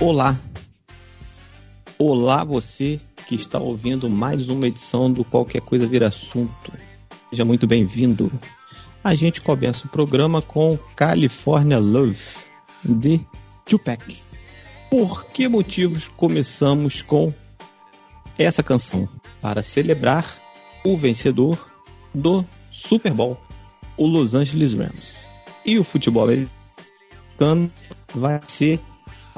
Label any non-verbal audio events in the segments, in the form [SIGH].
Olá! Olá você que está ouvindo mais uma edição do Qualquer Coisa Vira Assunto. Seja muito bem-vindo. A gente começa o programa com California Love, de Tupac. Por que motivos começamos com essa canção? Para celebrar o vencedor do Super Bowl, o Los Angeles Rams. E o futebol americano vai ser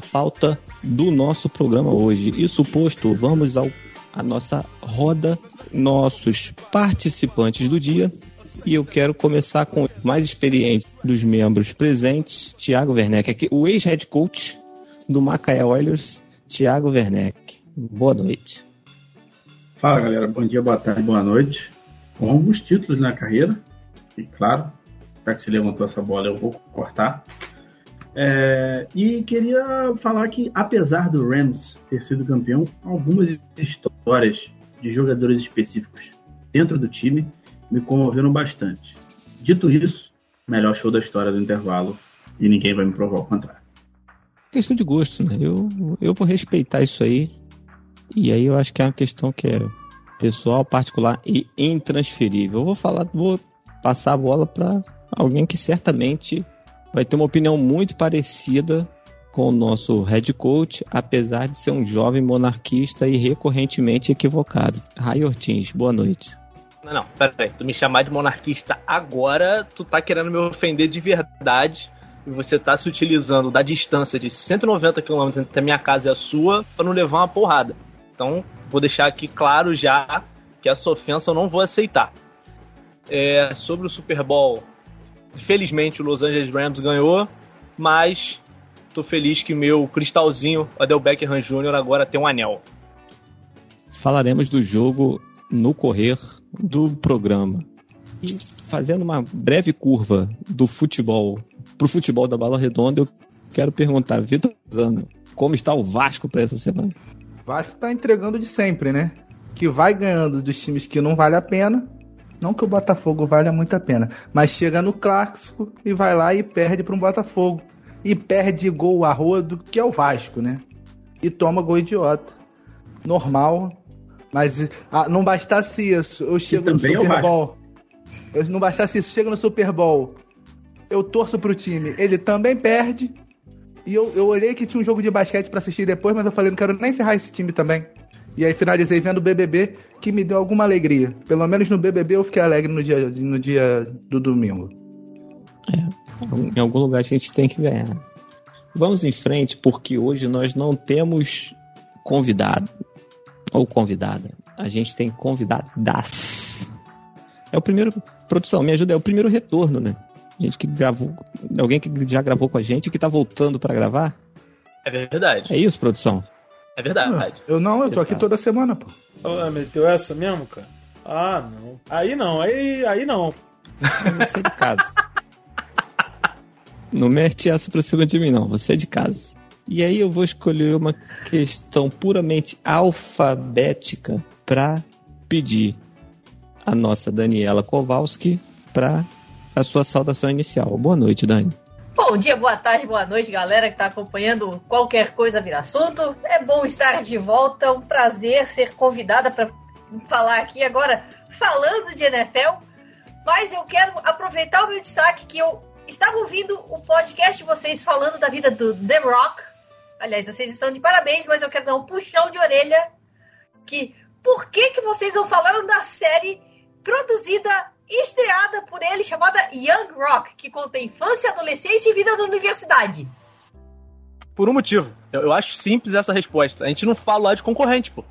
a pauta do nosso programa hoje. Isso posto, vamos ao a nossa roda, nossos participantes do dia. E eu quero começar com o mais experiente dos membros presentes, Thiago Werneck, aqui, o ex-head coach do Macaé Oilers, Thiago Werneck. Boa noite. Fala galera, bom dia, boa tarde, boa noite. Com alguns títulos na carreira, e claro, já que você levantou essa bola, eu vou cortar. É, e queria falar que, apesar do Rams ter sido campeão, algumas histórias de jogadores específicos dentro do time me comoveram bastante. Dito isso, melhor show da história do intervalo e ninguém vai me provar o contrário. Questão de gosto, né? Eu, eu vou respeitar isso aí. E aí eu acho que é uma questão que é pessoal, particular e intransferível. Eu vou falar, vou passar a bola para alguém que certamente vai ter uma opinião muito parecida com o nosso head coach, apesar de ser um jovem monarquista e recorrentemente equivocado. Ray Ortins, boa noite. Não, não, peraí. Tu me chamar de monarquista agora, tu tá querendo me ofender de verdade. E você tá se utilizando da distância de 190 km entre a minha casa e a sua para não levar uma porrada. Então, vou deixar aqui claro já que essa ofensa eu não vou aceitar. É, sobre o Super Bowl, felizmente o Los Angeles Rams ganhou, mas tô feliz que meu cristalzinho, Adel Beckham Jr., agora tem um anel. Falaremos do jogo no correr do programa. E fazendo uma breve curva do futebol pro futebol da Bala Redonda, eu quero perguntar, Vitor Zano, como está o Vasco para essa semana? O Vasco tá entregando de sempre, né? Que vai ganhando dos times que não vale a pena não que o Botafogo valha muito a pena, mas chega no clássico e vai lá e perde para um Botafogo. E perde gol a rodo, que é o Vasco, né? E toma gol idiota. Normal. Mas ah, não bastasse isso, eu chego no é Super Bowl. Eu, não bastasse isso, chega no Super Bowl. Eu torço pro time. Ele também perde. E eu, eu olhei que tinha um jogo de basquete para assistir depois, mas eu falei, não quero nem ferrar esse time também. E aí finalizei vendo o BBB, que me deu alguma alegria. Pelo menos no BBB eu fiquei alegre no dia, no dia do domingo. É, em algum lugar a gente tem que ganhar. Vamos em frente, porque hoje nós não temos convidado ou convidada. A gente tem convidadas. É o primeiro. Produção, me ajuda, é o primeiro retorno, né? Gente que gravou. Alguém que já gravou com a gente e que tá voltando para gravar. É verdade. É isso, produção? É verdade. eu não, eu tô aqui toda semana, pô. Ah, meteu essa mesmo, cara? Ah, não. Aí não, aí, aí não. Você é de casa. não mete essa pra cima de mim, não. Você é de casa. E aí eu vou escolher uma questão puramente alfabética para pedir a nossa Daniela Kowalski para a sua saudação inicial. Boa noite, Dani. Bom dia, boa tarde, boa noite, galera que está acompanhando qualquer coisa vir assunto. É bom estar de volta, é um prazer ser convidada para falar aqui agora falando de NFL. Mas eu quero aproveitar o meu destaque que eu estava ouvindo o podcast de vocês falando da vida do The Rock. Aliás, vocês estão de parabéns, mas eu quero dar um puxão de orelha que por que que vocês não falaram da série produzida estreada por ele chamada Young Rock, que conta infância, adolescência e vida na universidade. Por um motivo. Eu, eu acho simples essa resposta. A gente não fala lá de concorrente, pô.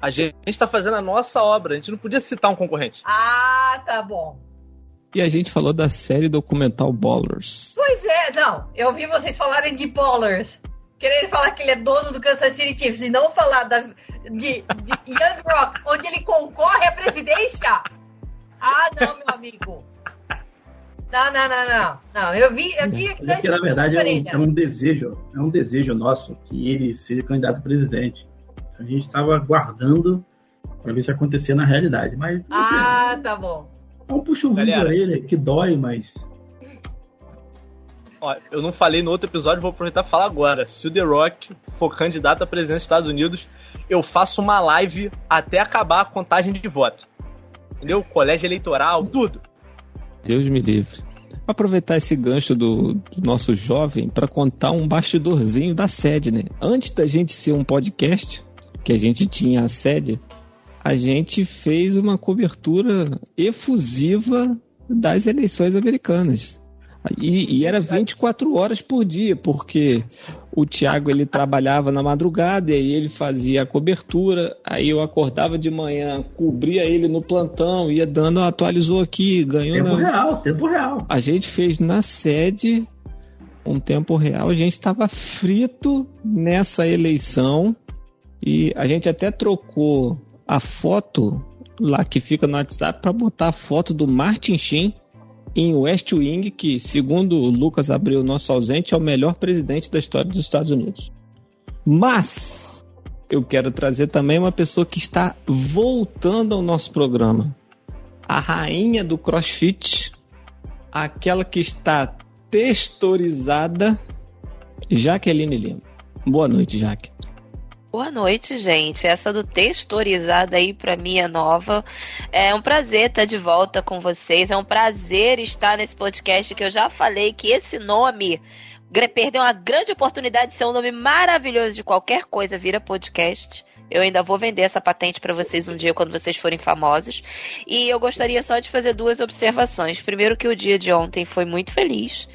A gente está fazendo a nossa obra, a gente não podia citar um concorrente. Ah, tá bom. E a gente falou da série documental Ballers. Pois é, não. Eu ouvi vocês falarem de Ballers. Querendo falar que ele é dono do Kansas City Chiefs e não falar da, de, de Young Rock, onde ele concorre à presidência. Ah, não, meu amigo. Não, não, não, não. Não, eu vi, eu tinha que dar que, na verdade, é um, é um, desejo, é um desejo nosso que ele seja candidato a presidente. A gente estava aguardando para ver se acontecia na realidade, mas... Ah, tá bom. É um puxãozinho pra ele, que dói, mas... Ó, eu não falei no outro episódio, vou aproveitar e falar agora. Se o The Rock for candidato a presidente dos Estados Unidos, eu faço uma live até acabar a contagem de voto. Entendeu? Colégio eleitoral, tudo. Deus me livre. Vou aproveitar esse gancho do, do nosso jovem para contar um bastidorzinho da sede, né? Antes da gente ser um podcast, que a gente tinha a sede, a gente fez uma cobertura efusiva das eleições americanas. E, e, era 24 horas por dia, porque o Thiago ele trabalhava na madrugada e aí ele fazia a cobertura, aí eu acordava de manhã, cobria ele no plantão, ia dando, atualizou aqui, ganhou. Tempo na... real, tempo real. A gente fez na sede um tempo real, a gente estava frito nessa eleição e a gente até trocou a foto lá que fica no WhatsApp para botar a foto do Martin Sheen em West Wing, que, segundo Lucas Abreu, nosso ausente, é o melhor presidente da história dos Estados Unidos. Mas eu quero trazer também uma pessoa que está voltando ao nosso programa. A rainha do CrossFit, aquela que está textorizada, Jaqueline Lima. Boa noite, Jaque. Boa noite, gente. Essa do textorizada aí para mim é nova. É um prazer estar de volta com vocês. É um prazer estar nesse podcast que eu já falei que esse nome perdeu uma grande oportunidade de ser um nome maravilhoso de qualquer coisa vira podcast. Eu ainda vou vender essa patente para vocês um dia quando vocês forem famosos. E eu gostaria só de fazer duas observações. Primeiro que o dia de ontem foi muito feliz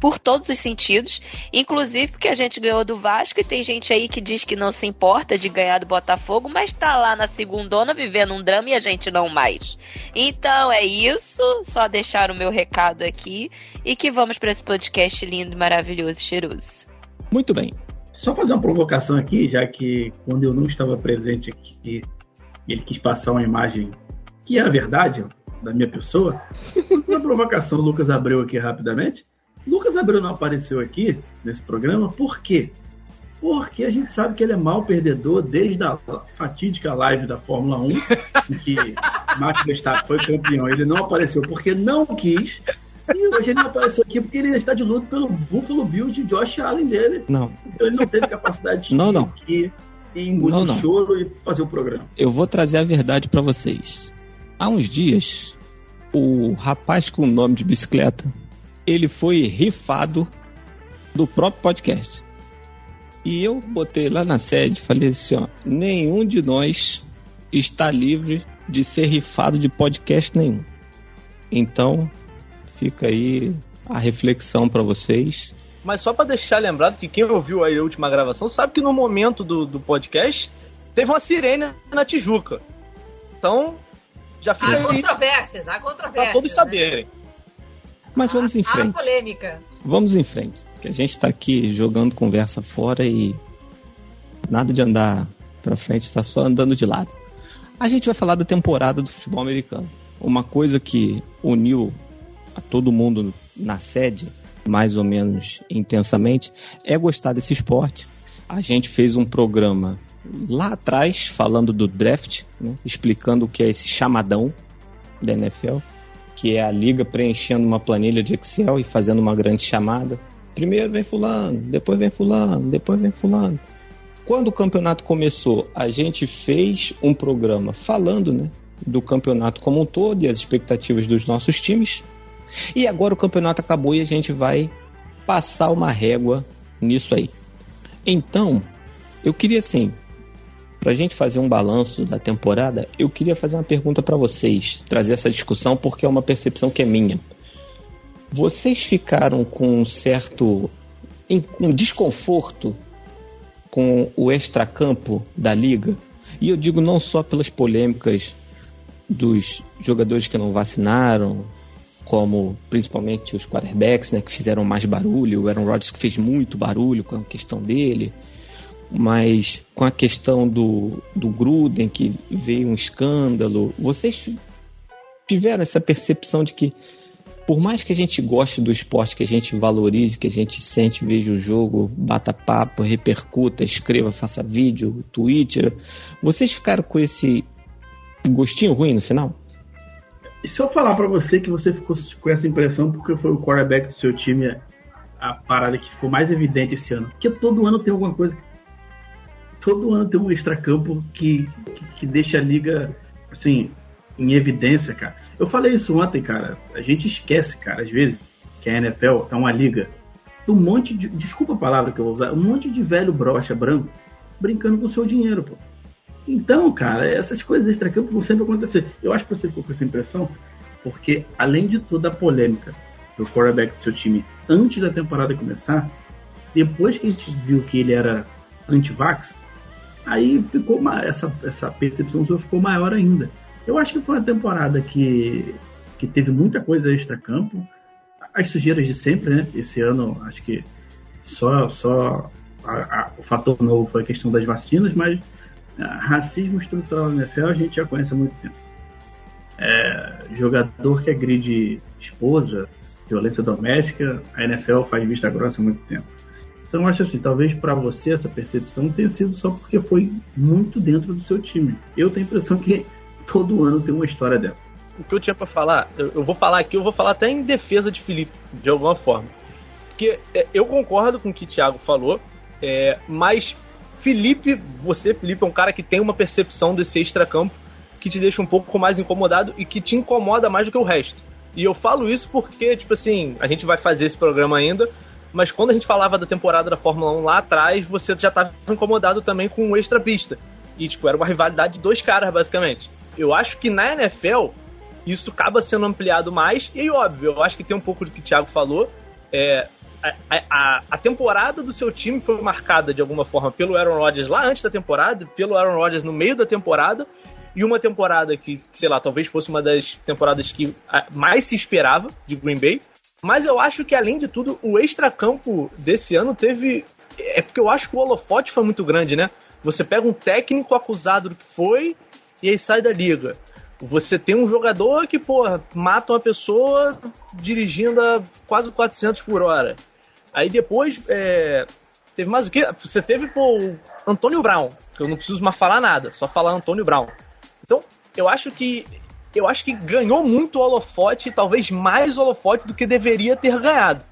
por todos os sentidos, inclusive porque a gente ganhou do Vasco e tem gente aí que diz que não se importa de ganhar do Botafogo, mas tá lá na segundona vivendo um drama e a gente não mais. Então é isso, só deixar o meu recado aqui e que vamos para esse podcast lindo, maravilhoso e cheiroso. Muito bem. Só fazer uma provocação aqui, já que quando eu não estava presente aqui, ele quis passar uma imagem que era verdade da minha pessoa. Uma provocação, Lucas Abreu aqui rapidamente. Lucas Abreu não apareceu aqui nesse programa, por quê? Porque a gente sabe que ele é mal perdedor desde a fatídica live da Fórmula 1, em que [LAUGHS] Max Verstappen foi campeão. Ele não apareceu porque não quis. E hoje ele não apareceu aqui porque ele está de luto pelo Buffalo Bills de Josh Allen dele. Não. Então ele não teve capacidade de não, não. aqui e engolir o choro e fazer o programa. Eu vou trazer a verdade para vocês. Há uns dias, o rapaz com o nome de bicicleta ele foi rifado do próprio podcast. E eu botei lá na sede, falei assim, ó, nenhum de nós está livre de ser rifado de podcast nenhum. Então, fica aí a reflexão para vocês. Mas só para deixar lembrado que quem ouviu aí a última gravação sabe que no momento do, do podcast teve uma sirene na Tijuca. Então, já fica Há controvérsias, há controvérsias. Pra todos né? saberem. Mas vamos em frente. A polêmica. Vamos em frente. Que a gente está aqui jogando conversa fora e nada de andar para frente, está só andando de lado. A gente vai falar da temporada do futebol americano. Uma coisa que uniu a todo mundo na sede, mais ou menos intensamente, é gostar desse esporte. A gente fez um programa lá atrás falando do draft, né, explicando o que é esse chamadão da NFL que é a liga preenchendo uma planilha de Excel e fazendo uma grande chamada. Primeiro vem fulano, depois vem fulano, depois vem fulano. Quando o campeonato começou, a gente fez um programa falando, né, do campeonato como um todo e as expectativas dos nossos times. E agora o campeonato acabou e a gente vai passar uma régua nisso aí. Então, eu queria assim, para a gente fazer um balanço da temporada, eu queria fazer uma pergunta para vocês, trazer essa discussão porque é uma percepção que é minha. Vocês ficaram com um certo um desconforto com o extracampo da liga? E eu digo não só pelas polêmicas dos jogadores que não vacinaram, como principalmente os quarterbacks, né, que fizeram mais barulho, o Aaron Rodgers que fez muito barulho com a questão dele, mas com a questão do, do Gruden, que veio um escândalo, vocês tiveram essa percepção de que, por mais que a gente goste do esporte, que a gente valorize, que a gente sente, veja o jogo, bata papo, repercuta, escreva, faça vídeo, Twitter, vocês ficaram com esse gostinho ruim no final? E se eu falar para você que você ficou com essa impressão porque foi o quarterback do seu time a parada que ficou mais evidente esse ano. Porque todo ano tem alguma coisa. Todo ano tem um extracampo que, que, que deixa a liga, assim, em evidência, cara. Eu falei isso ontem, cara. A gente esquece, cara, às vezes, que a NFL é uma liga um monte de. Desculpa a palavra que eu vou usar, um monte de velho brocha branco brincando com o seu dinheiro, pô. Então, cara, essas coisas extra-campo vão sempre acontecer. Eu acho que você ficou com essa impressão, porque além de toda a polêmica do quarterback do seu time antes da temporada começar, depois que a gente viu que ele era anti-vax, aí ficou essa, essa percepção sua ficou maior ainda. Eu acho que foi uma temporada que, que teve muita coisa extra-campo, as sujeiras de sempre, né? Esse ano, acho que só, só a, a, o fator novo foi a questão das vacinas, mas a, racismo estrutural na NFL a gente já conhece há muito tempo. É, jogador que agride esposa, violência doméstica, a NFL faz vista grossa há muito tempo. Então, acho assim, talvez para você essa percepção tenha sido só porque foi muito dentro do seu time. Eu tenho a impressão que [LAUGHS] todo ano tem uma história dessa o que eu tinha para falar, eu, vou falar aqui, eu vou falar até em defesa de Felipe, de alguma forma. Porque é, eu concordo com o que o Thiago falou, é, mas Felipe, você, Felipe, é um cara que tem uma percepção desse extracampo que te deixa um pouco mais incomodado e que te incomoda mais do que o resto. E eu falo isso porque, tipo assim, a gente vai fazer esse programa ainda, mas quando a gente falava da temporada da Fórmula 1 lá atrás, você já estava incomodado também com o extra pista. E, tipo, era uma rivalidade de dois caras, basicamente. Eu acho que na NFL, isso acaba sendo ampliado mais. E óbvio, eu acho que tem um pouco do que o Thiago falou. É, a, a, a, temporada do seu time foi marcada de alguma forma pelo Aaron Rodgers lá antes da temporada, pelo Aaron Rodgers no meio da temporada, e uma temporada que, sei lá, talvez fosse uma das temporadas que mais se esperava de Green Bay. Mas eu acho que, além de tudo, o extracampo desse ano teve. É porque eu acho que o holofote foi muito grande, né? Você pega um técnico acusado do que foi e aí sai da liga. Você tem um jogador que, porra, mata uma pessoa dirigindo a quase 400 por hora. Aí depois, é, teve mais o quê? Você teve, pô, o Antônio Brown, que eu não preciso mais falar nada, só falar Antônio Brown. Então, eu acho que eu acho que ganhou muito holofote, talvez mais holofote do que deveria ter ganhado.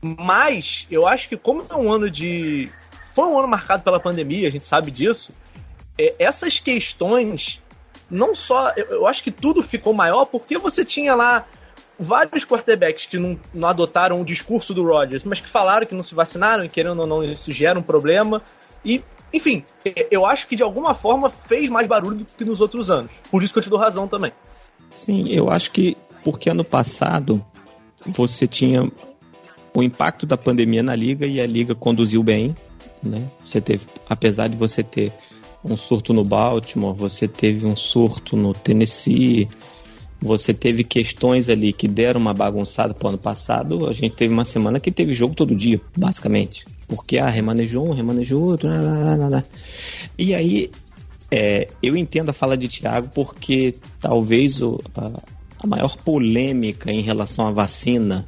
Mas eu acho que como é um ano de foi um ano marcado pela pandemia, a gente sabe disso. É, essas questões não só. Eu, eu, acho que tudo ficou maior porque você tinha lá vários quarterbacks que não, não adotaram o discurso do Rodgers, mas que falaram que não se vacinaram e querendo ou não, isso gera um problema. E, enfim, eu acho que de alguma forma fez mais barulho do que nos outros anos. Por isso que eu te dou razão também. Sim, eu acho que porque ano passado você tinha o impacto da pandemia na liga e a liga conduziu bem, né? Você teve, apesar de você ter um surto no Baltimore, você teve um surto no Tennessee, você teve questões ali que deram uma bagunçada pro ano passado. A gente teve uma semana que teve jogo todo dia, basicamente. Porque ah, remanejou um, remanejou outro. Lá, lá, lá, e aí, é, eu entendo a fala de Thiago porque talvez o, a, a maior polêmica em relação à vacina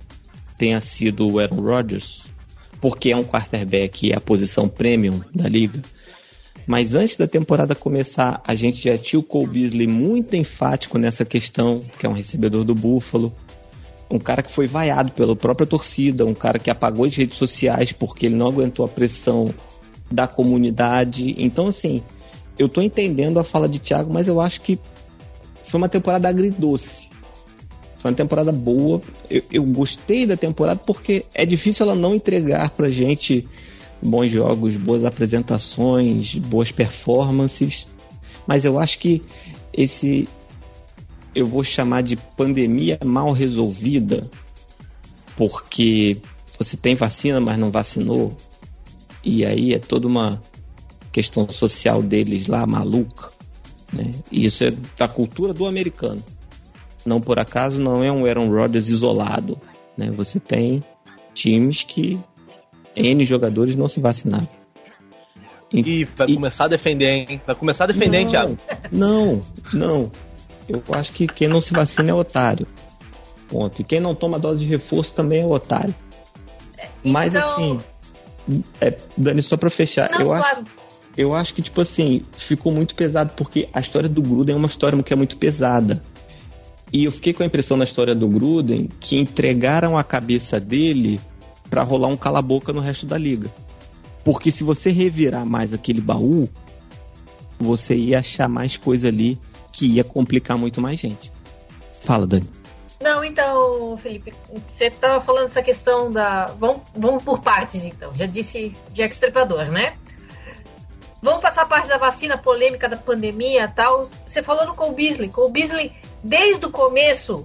tenha sido o Aaron Rodgers, porque é um quarterback é a posição premium da liga. Mas antes da temporada começar, a gente já tinha o Cole Beasley muito enfático nessa questão, que é um recebedor do Buffalo. Um cara que foi vaiado pela própria torcida, um cara que apagou as redes sociais porque ele não aguentou a pressão da comunidade. Então, assim, eu tô entendendo a fala de Thiago, mas eu acho que foi uma temporada agridoce. Foi uma temporada boa. Eu, eu gostei da temporada porque é difícil ela não entregar pra gente bons jogos, boas apresentações, boas performances. Mas eu acho que esse eu vou chamar de pandemia mal resolvida, porque você tem vacina, mas não vacinou. E aí é toda uma questão social deles lá maluca. Né? E isso é da cultura do americano. Não por acaso não é um Aaron Rodgers isolado. Né? Você tem times que N jogadores não se vacinaram. E, vai e... começar a defender, hein? Vai começar a defender, não, hein, Thiago? Não, não. Eu acho que quem não se vacina é otário. Ponto. E quem não toma dose de reforço também é otário. Mas então... assim, é, Dani, só pra fechar, não, eu claro. acho. Eu acho que, tipo assim, ficou muito pesado, porque a história do Gruden é uma história que é muito pesada. E eu fiquei com a impressão na história do Gruden que entregaram a cabeça dele para rolar um cala-boca no resto da liga. Porque se você revirar mais aquele baú, você ia achar mais coisa ali que ia complicar muito mais gente. Fala, Dani. Não, então, Felipe, você estava falando essa questão da. Vamos, vamos por partes, então. Já disse Jack Stripador, né? Vamos passar a parte da vacina, polêmica da pandemia tal. Você falou no Cole Beasley. Cole Beasley, desde o começo,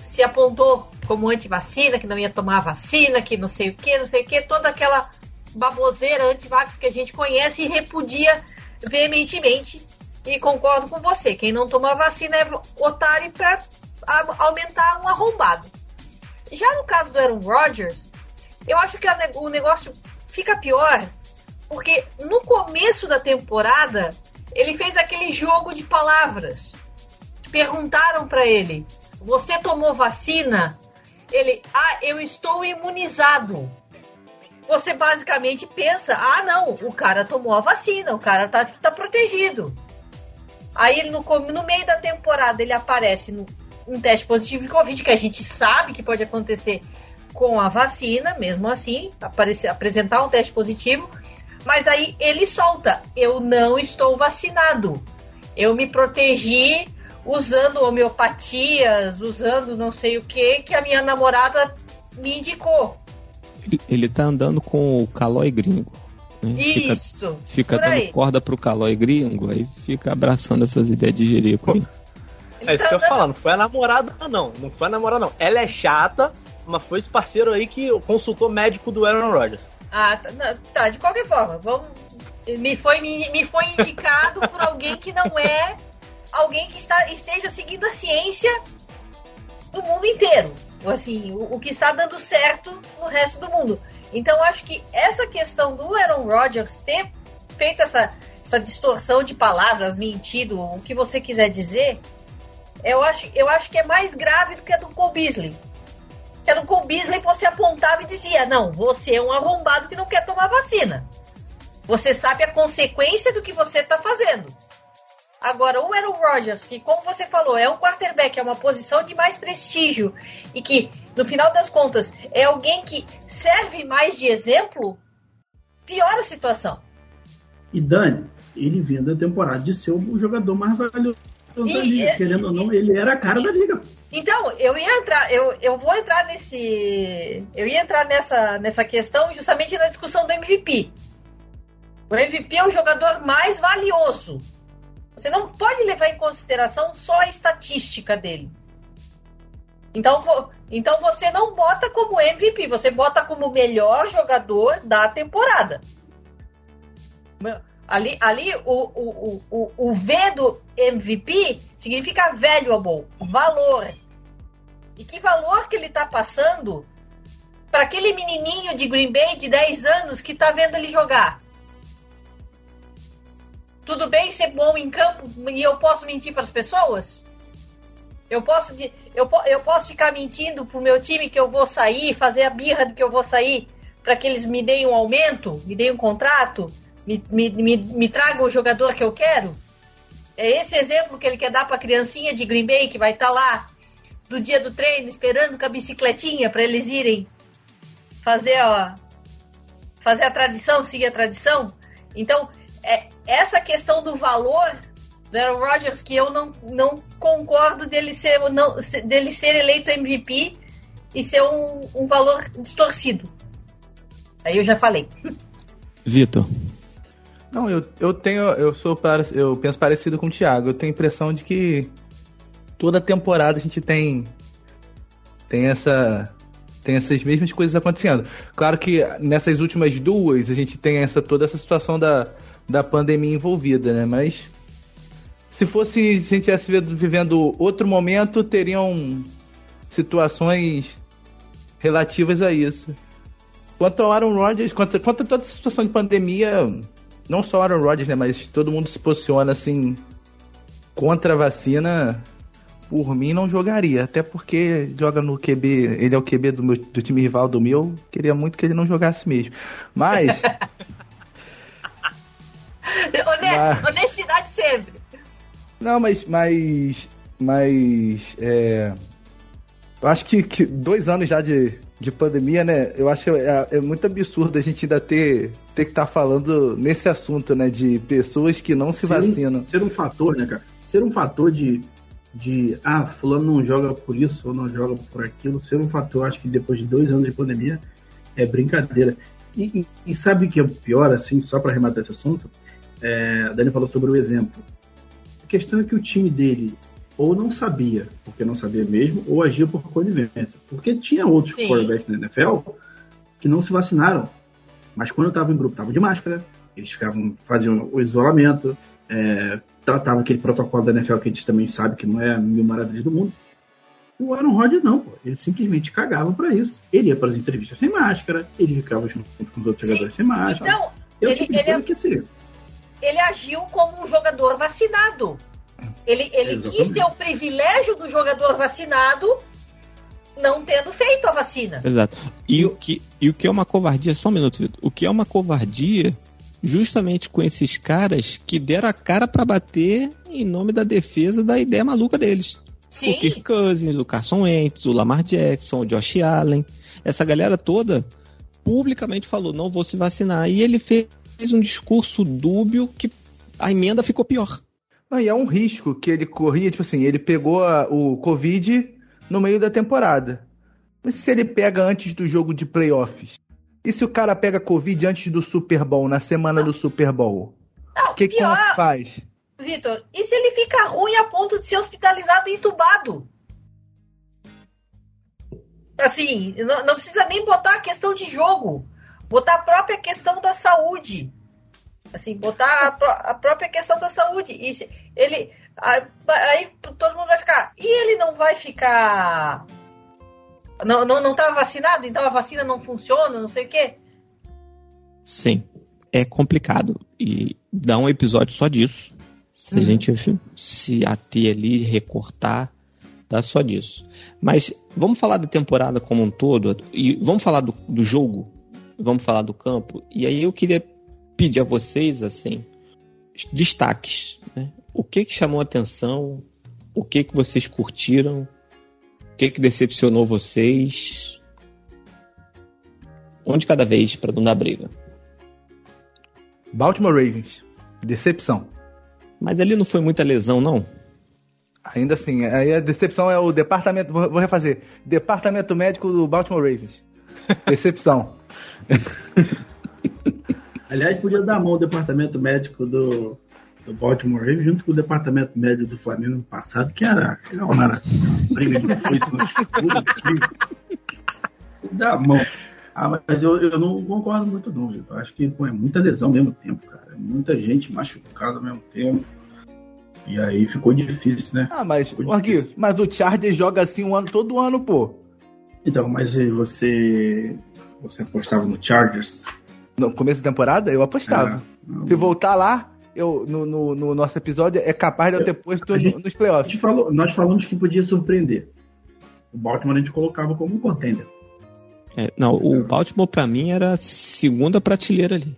se apontou como anti-vacina, que não ia tomar vacina, que não sei o que, não sei o que, toda aquela baboseira anti-vax que a gente conhece e repudia veementemente. E concordo com você, quem não toma vacina é otário para aumentar um arrombado. Já no caso do Aaron Rodgers, eu acho que o negócio fica pior porque no começo da temporada, ele fez aquele jogo de palavras. Perguntaram para ele: Você tomou vacina? Ele: Ah, eu estou imunizado. Você basicamente pensa: Ah, não, o cara tomou a vacina, o cara tá, tá protegido. Aí no, no meio da temporada ele aparece no, um teste positivo de Covid, que a gente sabe que pode acontecer com a vacina, mesmo assim, aparecer, apresentar um teste positivo. Mas aí ele solta: eu não estou vacinado. Eu me protegi usando homeopatias, usando não sei o que, que a minha namorada me indicou. Ele tá andando com o calói gringo. Né? Isso. Fica, fica dando aí. corda pro calói gringo, aí fica abraçando essas ideias de jerico aí. É isso que eu ia falar, não foi a namorada, não. Não foi a namorada, não. Ela é chata, mas foi esse parceiro aí que consultou médico do Aaron Rodgers. Ah, tá, tá, de qualquer forma, vamos. Me foi, me, me foi indicado por alguém que não é alguém que está, esteja seguindo a ciência do mundo inteiro. Assim, o, o que está dando certo no resto do mundo. Então, acho que essa questão do Aaron Rodgers ter feito essa, essa distorção de palavras, mentido, o que você quiser dizer, eu acho, eu acho que é mais grave do que a do Cole Beasley que era o Cole Beasley você apontava e dizia: Não, você é um arrombado que não quer tomar vacina. Você sabe a consequência do que você está fazendo. Agora, o Aaron Rodgers, que, como você falou, é um quarterback, é uma posição de mais prestígio e que, no final das contas, é alguém que serve mais de exemplo, piora a situação. E Dani, ele vindo da temporada de ser o jogador mais valioso e, da liga. Querendo ou não, ele era a cara e, da liga. Então, eu ia entrar, eu, eu vou entrar nesse. Eu ia entrar nessa, nessa questão justamente na discussão do MVP. O MVP é o jogador mais valioso. Você não pode levar em consideração só a estatística dele. Então, então você não bota como MVP, você bota como melhor jogador da temporada. Ali, ali o, o, o, o V do MVP significa valuable, valor. E que valor que ele está passando para aquele menininho de Green Bay de 10 anos que está vendo ele jogar? Tudo bem ser bom em campo e eu posso mentir para as pessoas? Eu posso, eu, eu posso ficar mentindo pro meu time que eu vou sair, fazer a birra de que eu vou sair para que eles me deem um aumento, me deem um contrato, me, me, me, me tragam o jogador que eu quero? É esse exemplo que ele quer dar para a criancinha de Green Bay que vai estar tá lá do dia do treino esperando com a bicicletinha para eles irem fazer a fazer a tradição, seguir a tradição. Então, é essa questão do valor Aaron Rodgers que eu não, não concordo dele ser não dele ser eleito MVP e ser um, um valor distorcido. Aí eu já falei. Vitor. Não, eu, eu tenho. Eu sou eu penso parecido com o Thiago. Eu tenho a impressão de que toda temporada a gente tem. Tem essa. Tem essas mesmas coisas acontecendo. Claro que nessas últimas duas a gente tem essa toda essa situação da, da pandemia envolvida, né? Mas se fosse. Se a gente estivesse vivendo outro momento, teriam situações relativas a isso. Quanto ao Aaron Rodgers, quanto, quanto a toda essa situação de pandemia, não só Aaron Rodgers, né, mas todo mundo se posiciona assim contra a vacina. Por mim não jogaria, até porque joga no QB, ele é o QB do, meu, do time rival do meu, queria muito que ele não jogasse mesmo. Mas [LAUGHS] mas... Honestidade sempre. Não, mas. Mas. Mas. É... Eu acho que, que, dois anos já de, de pandemia, né? Eu acho é, é muito absurdo a gente ainda ter, ter que estar tá falando nesse assunto, né? De pessoas que não se ser vacinam. Um, ser um fator, né, cara? Ser um fator de, de ah, fulano não joga por isso ou não joga por aquilo, ser um fator, acho que depois de dois anos de pandemia, é brincadeira. E, e, e sabe o que é pior, assim, só para arrematar esse assunto? É, a Dani falou sobre o exemplo. A questão é que o time dele ou não sabia, porque não sabia mesmo, ou agia por conivência. Porque tinha outros Sim. quarterbacks na NFL que não se vacinaram. Mas quando eu estava em grupo, estavam de máscara, eles ficavam, faziam o isolamento, é, tratavam aquele protocolo da NFL que a gente também sabe que não é mil maravilhas do mundo. O Aaron Rodgers não, pô. Ele simplesmente cagava para isso. Ele ia para as entrevistas sem máscara, ele ficava junto com os outros Sim. jogadores sem máscara. Então, é ele, tipo ele, ele agiu como um jogador vacinado. Ele, ele quis ter o privilégio do jogador vacinado não tendo feito a vacina. Exato. E o que, e o que é uma covardia, só um minuto, Vitor. O que é uma covardia justamente com esses caras que deram a cara para bater em nome da defesa da ideia maluca deles. Sim. O Kirk Cousins, o Carson Wentz, o Lamar Jackson, o Josh Allen. Essa galera toda publicamente falou, não vou se vacinar. E ele fez um discurso dúbio que a emenda ficou pior. Não, e é um risco que ele corria, tipo assim, ele pegou a, o Covid no meio da temporada. Mas se ele pega antes do jogo de playoffs? E se o cara pega Covid antes do Super Bowl, na semana do Super Bowl? O que, pior, que faz? Vitor, e se ele fica ruim a ponto de ser hospitalizado e entubado? Assim, não, não precisa nem botar a questão de jogo. Botar a própria questão da saúde. Assim, botar a, a própria questão da saúde. E ele. Aí todo mundo vai ficar. E ele não vai ficar. Não, não, não tá vacinado, então a vacina não funciona, não sei o quê. Sim. É complicado. E dá um episódio só disso. Se uhum. a gente se ater ali, recortar, dá só disso. Mas vamos falar da temporada como um todo. E vamos falar do, do jogo. Vamos falar do campo. E aí eu queria pedir a vocês, assim, destaques. Né? O que, que chamou a atenção? O que, que vocês curtiram? O que, que decepcionou vocês? Um de cada vez para não dar briga. Baltimore Ravens. Decepção. Mas ali não foi muita lesão, não? Ainda assim, aí a decepção é o departamento. Vou refazer. Departamento médico do Baltimore Ravens. [LAUGHS] Decepção. Aliás, podia dar a mão ao departamento médico do, do Baltimore Ravens junto com o departamento médico do Flamengo no passado, que era, era uma briga de foice no escuro. Dá a mão. Ah, mas eu, eu não concordo muito não, Eu acho que pô, é muita lesão ao mesmo tempo, cara. É muita gente machucada ao mesmo tempo. E aí ficou difícil, né? Ah, mas, Marquinhos, mas o Chargers joga assim um ano, todo ano, pô. Então, mas você. Você apostava no Chargers? No começo da temporada, eu apostava. Ah, Se voltar lá, eu, no, no, no, nosso episódio, é capaz de eu ter posto gente, nos playoffs. Falou, nós falamos que podia surpreender. O Baltimore a gente colocava como um contender. É, não, o Baltimore para mim era segunda prateleira ali.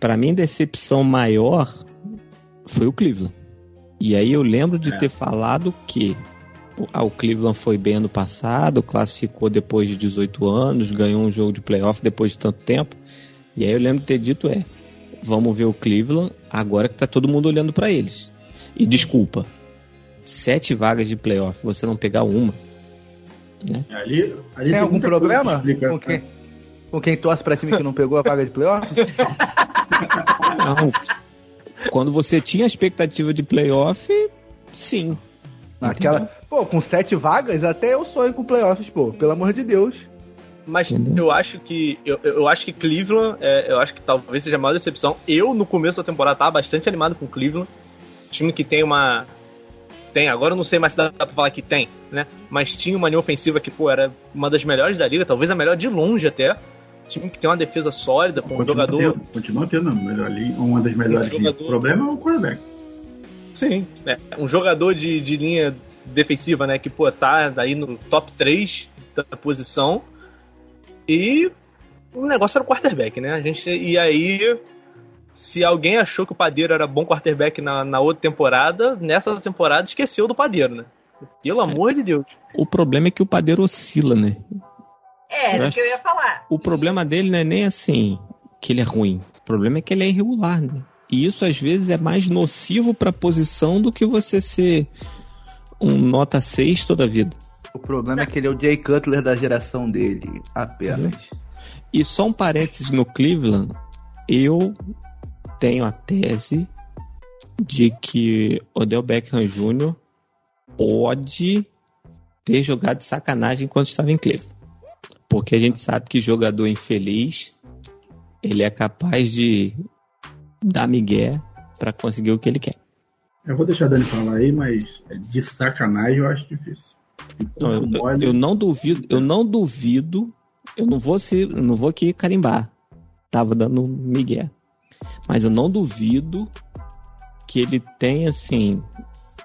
Para mim, decepção maior foi o Cleveland. E aí eu lembro de é. ter falado que ah, o Cleveland foi bem ano passado, classificou depois de 18 anos, ganhou um jogo de playoff depois de tanto tempo. E aí eu lembro de ter dito é, vamos ver o Cleveland agora que tá todo mundo olhando para eles. E desculpa, sete vagas de playoff, você não pegar uma. Né? Ali, ali tem, tem algum problema com quem, com quem torce pra time que não pegou a vaga de playoff? [LAUGHS] não. Quando você tinha a expectativa de playoff, sim. Naquela, pô, com sete vagas, até eu sonho com playoffs, pô, pelo amor de Deus. Mas Entendeu? eu acho que. Eu, eu acho que Cleveland, é, eu acho que talvez seja a maior decepção. Eu, no começo da temporada, tava bastante animado com Cleveland. Time que tem uma. Tem, agora eu não sei mais se dá pra falar que tem, né? Mas tinha uma linha ofensiva que, pô, era uma das melhores da liga, talvez a melhor de longe até. Time que tem uma defesa sólida, com um jogador. Tendo, continua tendo uma das melhores um jogador... O problema é o quarterback. Sim, é. Um jogador de, de linha defensiva, né? Que, pô, tá aí no top 3 da posição e o negócio era o quarterback, né? A gente, e aí, se alguém achou que o Padeiro era bom quarterback na, na outra temporada, nessa temporada esqueceu do Padeiro, né? Pelo amor de Deus. O problema é que o Padeiro oscila, né? É, Eu era o que eu ia falar. O problema dele não é nem assim que ele é ruim. O problema é que ele é irregular, né? E isso às vezes é mais nocivo pra posição do que você ser um nota 6 toda a vida. O problema é que ele é o Jay Cutler da geração dele, apenas. E só um parênteses no Cleveland, eu tenho a tese de que Odell Beckham Jr. pode ter jogado de sacanagem quando estava em Cleveland. Porque a gente sabe que jogador infeliz, ele é capaz de dar migué pra conseguir o que ele quer. Eu vou deixar a Dani falar aí, mas de sacanagem eu acho difícil. Não, eu, Mole. eu não duvido, eu não duvido, eu não vou eu não vou aqui carimbar. Tava dando migué. Mas eu não duvido que ele tenha assim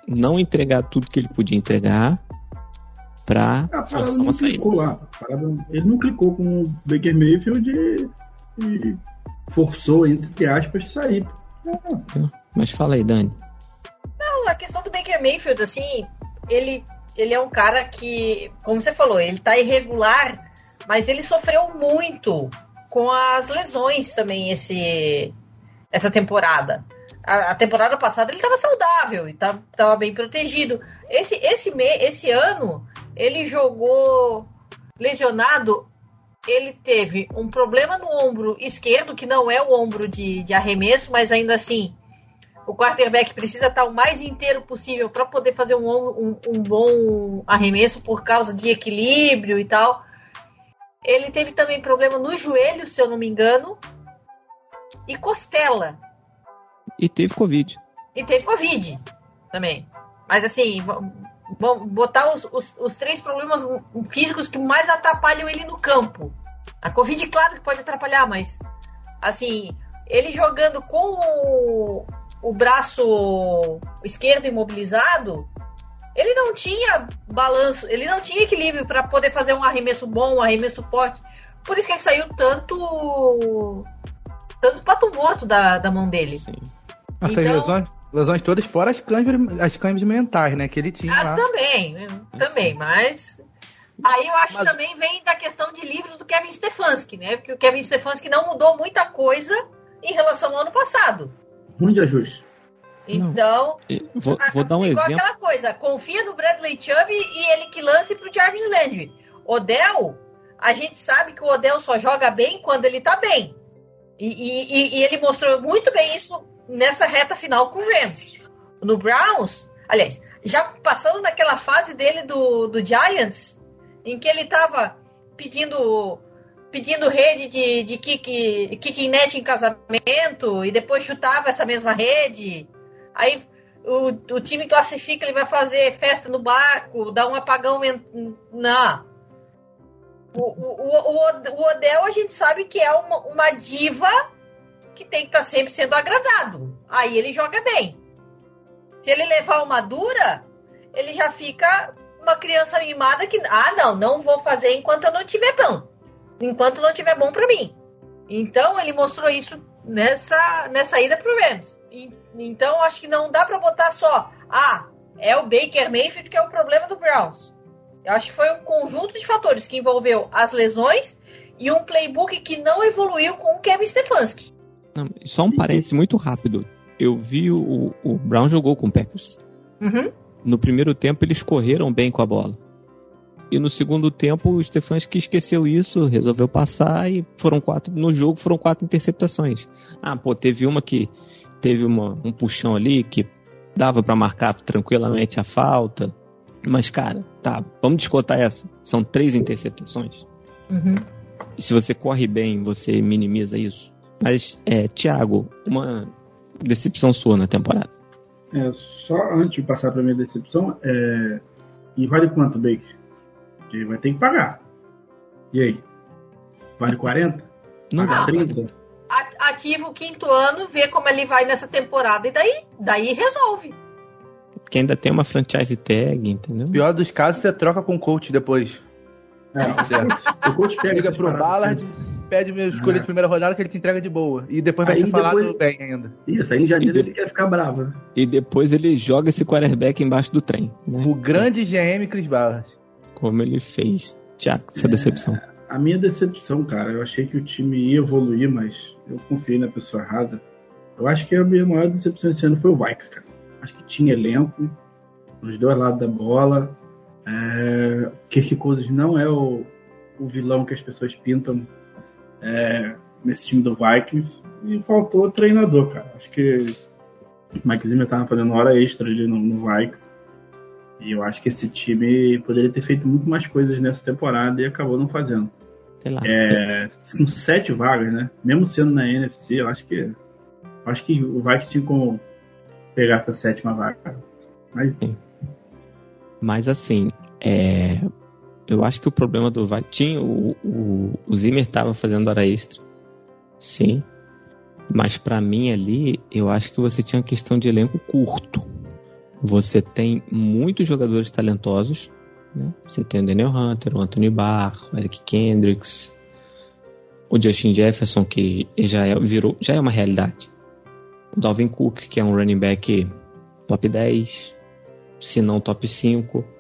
não entregar tudo que ele podia entregar pra A parada forçar uma saída. clicou lá. Parada- ele não clicou com o Baker Mayfield e, e forçou, entre aspas, sair. Mas fala aí, Dani. Não, a questão do Baker Mayfield, assim, ele, ele é um cara que, como você falou, ele tá irregular, mas ele sofreu muito com as lesões também esse, essa temporada. A, a temporada passada ele estava saudável e tava, tava bem protegido. Esse, esse, me, esse ano, ele jogou lesionado. Ele teve um problema no ombro esquerdo, que não é o ombro de, de arremesso, mas ainda assim, o quarterback precisa estar o mais inteiro possível para poder fazer um, um, um bom arremesso por causa de equilíbrio e tal. Ele teve também problema no joelho, se eu não me engano, e costela. E teve Covid. E teve Covid também. Mas assim, vamos botar os, os, os três problemas físicos que mais atrapalham ele no campo. A Covid, claro que pode atrapalhar, mas assim, ele jogando com o, o braço esquerdo imobilizado, ele não tinha balanço, ele não tinha equilíbrio para poder fazer um arremesso bom, um arremesso forte. Por isso que ele saiu tanto tanto pato morto da, da mão dele. Sim. Então- lesões, lesões todas, fora as câimbras, as câimbras mentais, né? Que ele tinha Ah, lá. também, né? também, mas aí eu acho Mas- que também vem da questão de livro do Kevin Stefanski, né? Porque o Kevin Stefanski não mudou muita coisa em relação ao ano passado. Ruim de ajuste. Então, Vou, vou dar um igual exemplo. aquela coisa, confia no Bradley Chubb e ele que lance pro Jarvis Landry. Odell, a gente sabe que o Odell só joga bem quando ele tá bem. E- e- e ele mostrou muito bem isso nessa reta final com o Rams. No Browns, aliás, já passando naquela fase dele do, do Giants, em que ele tava pedindo pedindo rede de, de kick, kicking net em casamento e depois chutava essa mesma rede. Aí o, o time classifica, ele vai fazer festa no barco, dá um apagão. O, o, o, o- o Odell a gente sabe que é uma, uma diva que tem que estar sempre sendo agradado. Aí ele joga bem. Se ele levar uma dura, ele já fica uma criança mimada que, ah, não, não vou fazer enquanto eu não tiver bom. Enquanto não tiver bom pra mim. Então ele mostrou isso nessa, nessa ida pro Rams. E- Então acho que não dá pra botar só, ah, é o Baker Mayfield que é o problema do Browns. Eu acho que foi um conjunto de fatores que envolveu as lesões e um playbook que não evoluiu com o Kevin Stefanski. Não, só um parênteses muito rápido. Eu vi o, o Brown jogou com o Packers. Uhum. No primeiro tempo eles correram bem com a bola. E no segundo tempo o Stefanski esqueceu isso, resolveu passar e foram quatro. No jogo foram quatro interceptações. Ah, pô, teve uma que teve uma- um puxão ali que dava pra marcar tranquilamente a falta. Mas, cara, tá, vamos descontar essa. São três interceptações. Uhum. E se você corre bem, você minimiza isso. Mas, é, Thiago, uma decepção sua na temporada. É, só antes de passar para minha decepção, é... e vale quanto, Baker? Porque vai ter que pagar. E aí? Vale 40? Não dá. 30? A- Ativa o quinto ano, vê como ele vai nessa temporada e daí, daí resolve. Porque ainda tem uma franchise tag, entendeu? Pior dos casos, você troca com o coach depois. É, Certo. o coach pega pro Ballard, pede meu escolha de primeira rodada que ele te entrega de boa. E depois vai Aí ser falado depois- bem ainda. Isso, aí em janeiro E ele quer ficar bravo. né? E depois ele joga esse quarterback embaixo do trem, né? O grande GM Chris Ballard. Como ele fez. Thiago, essa decepção. a minha decepção, cara, eu achei que o time ia evoluir, mas eu confiei na pessoa errada. Eu acho que a minha maior decepção esse ano foi o Vikes, cara. Acho que tinha elenco, nos dois lados da bola. É, Kirk Cousins não é o, o vilão que as pessoas pintam é, nesse time do Vikings. E faltou treinador, cara. Acho que o Mike Zimmer tava fazendo hora extra ali no, no Vikings. E eu acho que esse time poderia ter feito muito mais coisas nessa temporada e acabou não fazendo. Sei lá. É, com sete vagas, né? Mesmo sendo na NFC, eu acho que. Eu acho que o Vikings tinha como pegar essa sétima vaga. Mas Mas assim, é, eu acho que o problema do VAR. Tinha, o, o, Zimmer tava fazendo hora extra. Sim. Mas pra mim ali, eu acho que você tinha uma questão de elenco curto. Você tem muitos jogadores talentosos. Né? Você tem o Daniel Hunter, o Anthony Barr, o Eric Kendricks, o Justin Jefferson, que já é, virou, já é uma realidade. O Dalvin Cook, que é um running back top 10, se não top 5.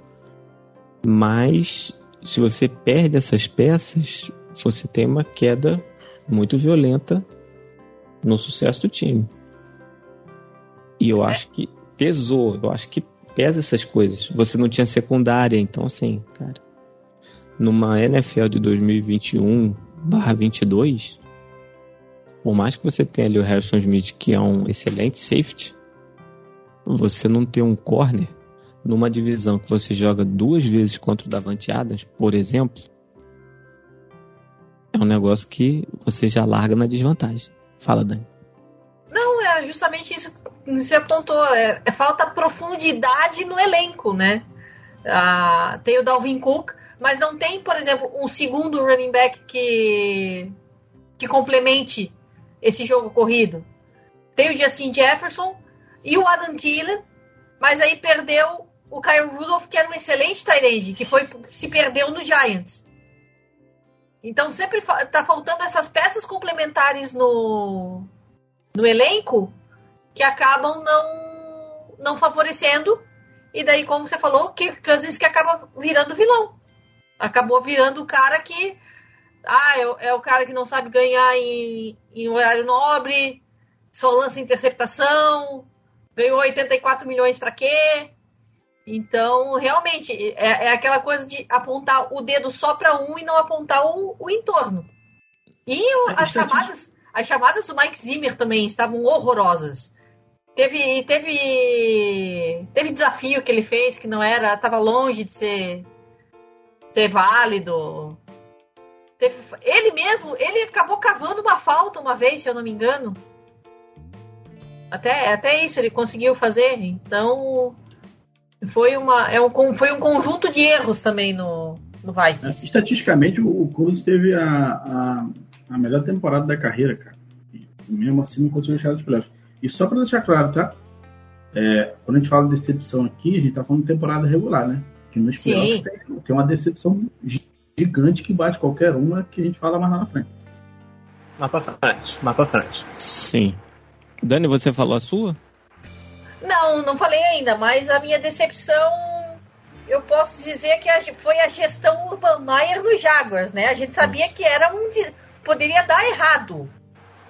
Mas se você perde essas peças, você tem uma queda muito violenta no sucesso do time. E eu acho que pesou, eu acho que pesa essas coisas. Você não tinha secundária, então assim, cara, numa NFL de 2021 barra 22, por mais que você tenha ali o Harrison Smith, que é um excelente safety, você não ter um corner numa divisão que você joga duas vezes contra o Davante Adams, por exemplo, é um negócio que você já larga na desvantagem. Fala, Dani. Não, é justamente isso que você apontou. É, é falta profundidade no elenco, né? Ah, tem o Dalvin Cook, mas não tem, por exemplo, um segundo running back que, que complemente esse jogo corrido. Tem o Justin Jefferson e o Adam Thielen, mas aí perdeu o Kyle Rudolph, que era um excelente tight que foi, se perdeu no Giants. Então sempre fa tá faltando essas peças complementares no, no elenco que acabam não, não favorecendo. E daí, como você falou, o Kirk Cousins que acaba virando vilão. Acabou virando o cara que. Ah, é, é o cara que não sabe ganhar em, em horário nobre, só lança interceptação, ganhou 84 milhões para quê? Então, realmente, é, é, aquela coisa de apontar o dedo só para um e não apontar o, o entorno. E o, as, chamadas, as chamadas do Mike Zimmer também estavam horrorosas. Teve, teve, teve desafio que ele fez que não era, estava longe de ser, ser válido. Teve, ele mesmo, ele acabou cavando uma falta uma vez, se eu não me engano. Até, até isso ele conseguiu fazer. Então, foi, uma, é um, foi um conjunto de erros também no, no Vikings. Estatisticamente, o Cruz teve a, a, a, melhor temporada da carreira, cara. E mesmo assim não conseguiu chegar nos playoffs. E só para deixar claro, tá? É, quando a gente fala de decepção aqui, a gente tá falando de temporada regular, né? Que nos playoffs tem, tem uma decepção gigante que bate qualquer uma que a gente fala mais lá na frente. Mais pra frente, mais pra frente. Sim. Dani, você falou a sua? Não, não falei ainda, mas a minha decepção, eu posso dizer que foi a gestão Urban Meyer no Jaguars, né? A gente sabia que era um. poderia dar errado.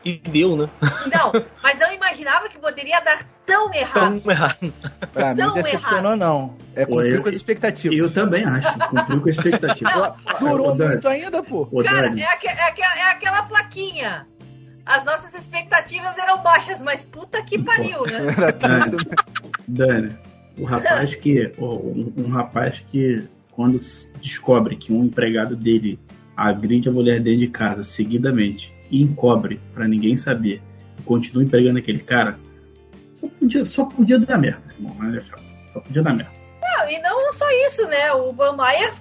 E deu, né? Não, mas não imaginava que poderia dar tão errado. Tão errado. Pra mim, decepcionou errado. não. É cumprir com as expectativas. Eu também acho, cumpriu com as expectativas. Durou muito ainda, pô. Cara, é, aqu é, aqu é aquela plaquinha as nossas expectativas eram baixas, mas puta que pariu, né? [LAUGHS] Dani, o rapaz que. Um, um, rapaz que quando descobre que um empregado dele agride a mulher dentro de casa seguidamente e encobre para ninguém saber e continua empregando aquele cara, só podia, só podia dar merda, irmão. Só podia dar merda. Não, e não só isso, né? O Van Mayer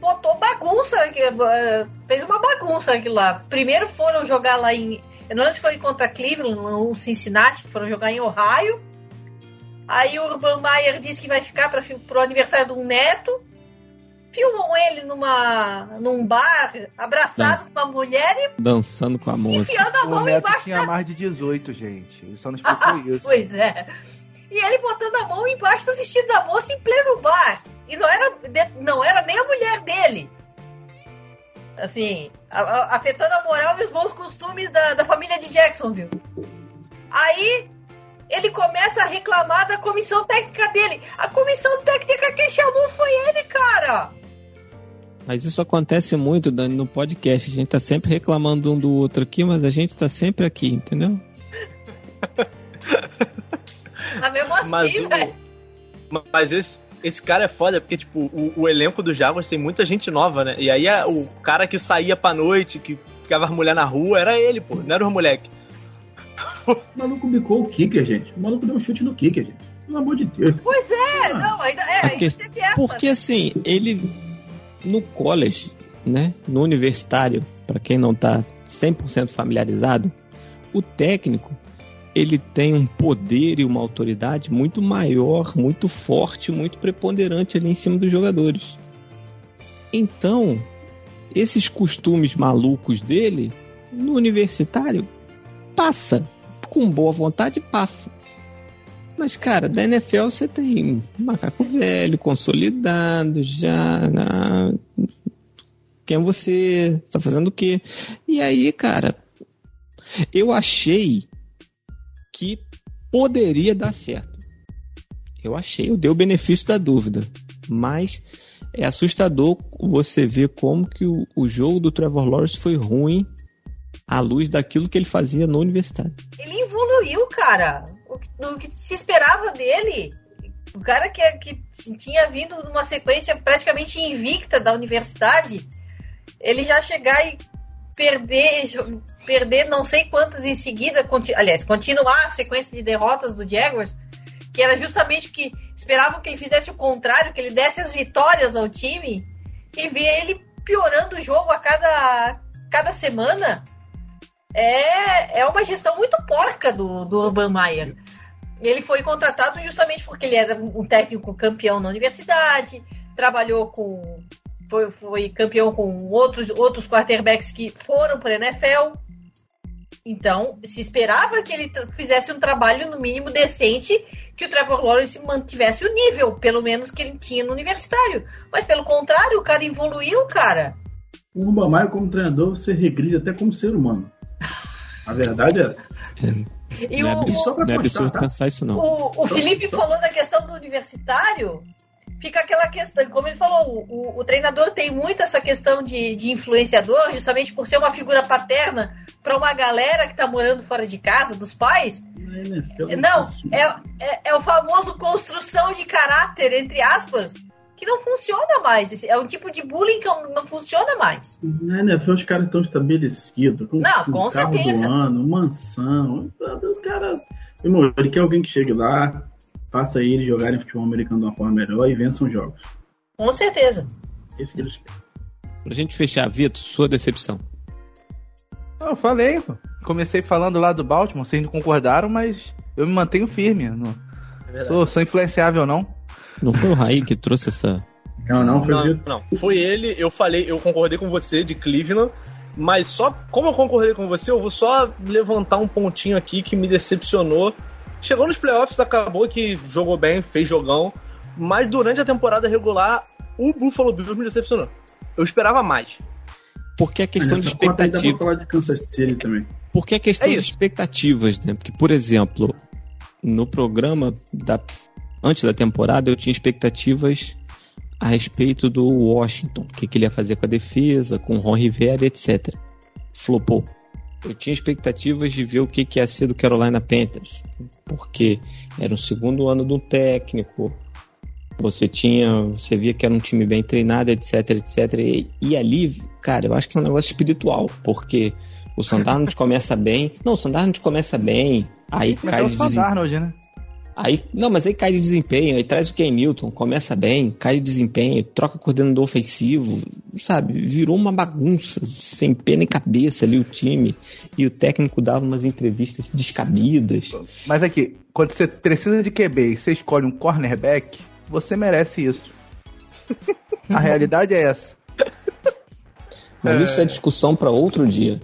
botou bagunça, eh, fez uma bagunça aquilo lá. Primeiro foram jogar lá em não sei se foi contra Cleveland ou Cincinnati, que foram jogar em Ohio. Aí o Urban Meyer disse que vai ficar para o aniversário de um neto. Filmam ele numa, num bar, abraçado com uma mulher e. Dançando com a moça. Enfiando a mão o neto embaixo tinha da... mais de 18, gente. Ele só não [LAUGHS] explicou isso. Pois é. E ele botando a mão embaixo do vestido da moça em pleno bar. E não era, não era nem a mulher dele. Assim, afetando a moral e os bons costumes da, da família de Jacksonville. Aí ele começa a reclamar da comissão técnica dele. A comissão técnica que chamou foi ele, cara. Mas isso acontece muito, Dani, no podcast. A gente tá sempre reclamando um do outro aqui, mas a gente tá sempre aqui, entendeu? [LAUGHS] Mas mesmo assim, Mas o- velho. Mas esse, esse cara é foda, porque, tipo, o, o elenco do Jaguars tem muita gente nova, né? E aí a- o cara que saía pra noite, que ficava as mulher na rua, era ele, pô, não era os moleque. O maluco bicou o kicker, gente. O maluco deu um chute no kicker, gente. Pelo amor de Deus. Pois é, Ah. não, ainda, é, Porque- ainda teve essa. Porque assim, ele no college, né, no universitário, para quem não tá 100% familiarizado, o técnico ele tem um poder e uma autoridade muito maior, muito forte, muito preponderante ali em cima dos jogadores. Então, esses costumes malucos dele no universitário passa, com boa vontade passa. Mas, cara, da NFL você tem macaco velho, consolidado, já. Na... Quem é você? Tá fazendo o quê? E aí, cara, eu achei que poderia dar certo. Eu achei, eu dei o benefício da dúvida. Mas é assustador você ver como que o, o jogo do Trevor Lawrence foi ruim à luz daquilo que ele fazia no universitário. Ele evoluiu, cara. O que, que se esperava dele. O cara que, que tinha vindo numa sequência praticamente invicta da universidade, ele já chegar e perder, perder não sei quantas em seguida, conti- aliás, continuar a sequência de derrotas do Jaguars, que era justamente que esperavam que ele fizesse o contrário, que ele desse as vitórias ao time, e ver ele piorando o jogo a cada, cada semana é, é uma gestão muito porca do, do Urban Meyer. Ele foi contratado justamente porque ele era um técnico campeão na universidade, trabalhou com. Foi, foi campeão com outros, outros quarterbacks que foram para a NFL. Então, se esperava que ele fizesse um trabalho, no mínimo, decente, que o Trevor Lawrence mantivesse o nível, pelo menos, que ele tinha no universitário. Mas, pelo contrário, o cara evoluiu, cara. O Meyer, como treinador, você regride até como ser humano. A verdade é. E não é absurdo, só pra não é absurdo tá? pensar isso, não. O, o Felipe falou da questão do universitário. Fica aquela questão, como ele falou, o, o treinador tem muito essa questão de, de influenciador, justamente por ser uma figura paterna para uma galera que tá morando fora de casa, dos pais. Na NFL, Não, é, é, é o famoso construção de caráter, entre aspas, que não funciona mais. É um tipo de bullying que não funciona mais. Na NFL os caras estão estabelecidos. Com, Não, com certeza. do ano, mansão. O cara. Irmão, ele quer alguém que chegue lá, faça ele jogarem futebol americano de uma forma melhor e vençam jogos. Com certeza. Esse que eles querem. Pra gente fechar, Vitor, sua decepção. Eu falei, pô. Comecei falando lá do Baltimore, vocês não concordaram, mas eu me mantenho firme. Não sou, sou influenciável, não. Não foi o Raí que trouxe essa. Não, não, foi Não, Vitor. não. Foi ele, eu falei, eu concordei com você de Cleveland, mas só como eu concordei com você, eu vou só levantar um pontinho aqui que me decepcionou. Chegou nos playoffs, acabou que jogou bem, fez jogão, mas durante a temporada regular, o Buffalo Bills me decepcionou. Eu esperava mais. Porque é questão de expectativa. falar de Kansas City também. Porque é questão É de expectativas, né? Porque, por exemplo, no programa da antes da temporada eu tinha expectativas a respeito do Washington, o que, que ele ia fazer com a defesa, com o Ron Rivera, etc. Flopou. Eu tinha expectativas de ver o que, que ia ser do Carolina Panthers, porque era o segundo ano do técnico, você tinha, você via que era um time bem treinado, etc, etc. E, e ali, cara, eu acho que é um negócio espiritual, porque o Sandarnold [LAUGHS] começa bem. Não, o Sandarnold começa bem, aí Mas cai é o de Sam desempenho. Darnold, né? Aí, não, mas aí cai de desempenho, aí traz o Ken Newton, começa bem, cai de desempenho, troca coordenador ofensivo, sabe? Virou uma bagunça, sem pé nem cabeça ali o time. E o técnico dava umas entrevistas descabidas. Mas aqui, quando você precisa de QB e você escolhe um cornerback, você merece isso. [LAUGHS] A realidade é essa. Mas isso é discussão para outro dia.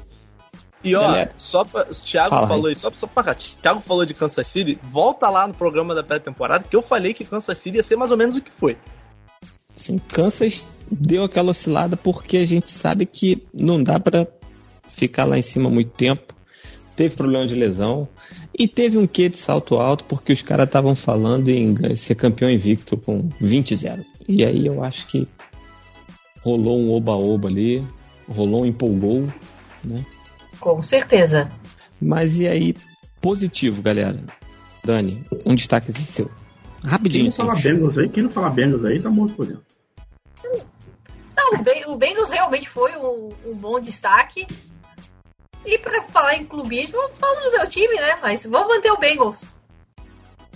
E ó, Galera. só pra. Thiago Fala, falou isso, só, só pra. Thiago falou de Kansas City, volta lá no programa da pré-temporada que eu falei que Kansas City ia ser mais ou menos o que foi. Sim, Kansas deu aquela oscilada porque a gente sabe que não dá pra ficar lá em cima muito tempo. Teve problema de lesão e teve um quê de salto alto porque os caras estavam falando em ser campeão invicto com 20-0. E aí eu acho que rolou um oba-oba ali, rolou um empolgou, né? Com certeza. Mas e aí, positivo, galera. Dani, um destaque seu. Quem Rapidinho, não fala assim. Bengals aí, quem não fala Bengals aí, tá morto por dentro. Não, o, ben, o Bengals realmente foi um, um bom destaque. E pra falar em clubismo, eu falo do meu time, né? Mas vamos manter o Bengals.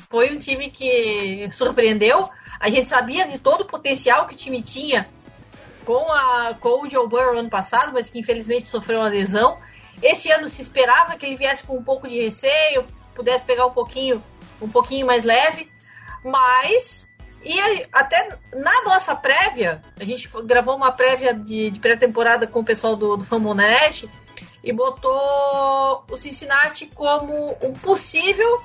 Foi um time que surpreendeu. A gente sabia de todo o potencial que o time tinha com, a, com o Joe Burrow ano passado, mas que infelizmente sofreu uma lesão. Esse ano se esperava que ele viesse com um pouco de receio, pudesse pegar um pouquinho, um pouquinho mais leve. Mas e até na nossa prévia, a gente gravou uma prévia de, de pré-temporada com o pessoal do, do Fambonet e botou o Cincinnati como um possível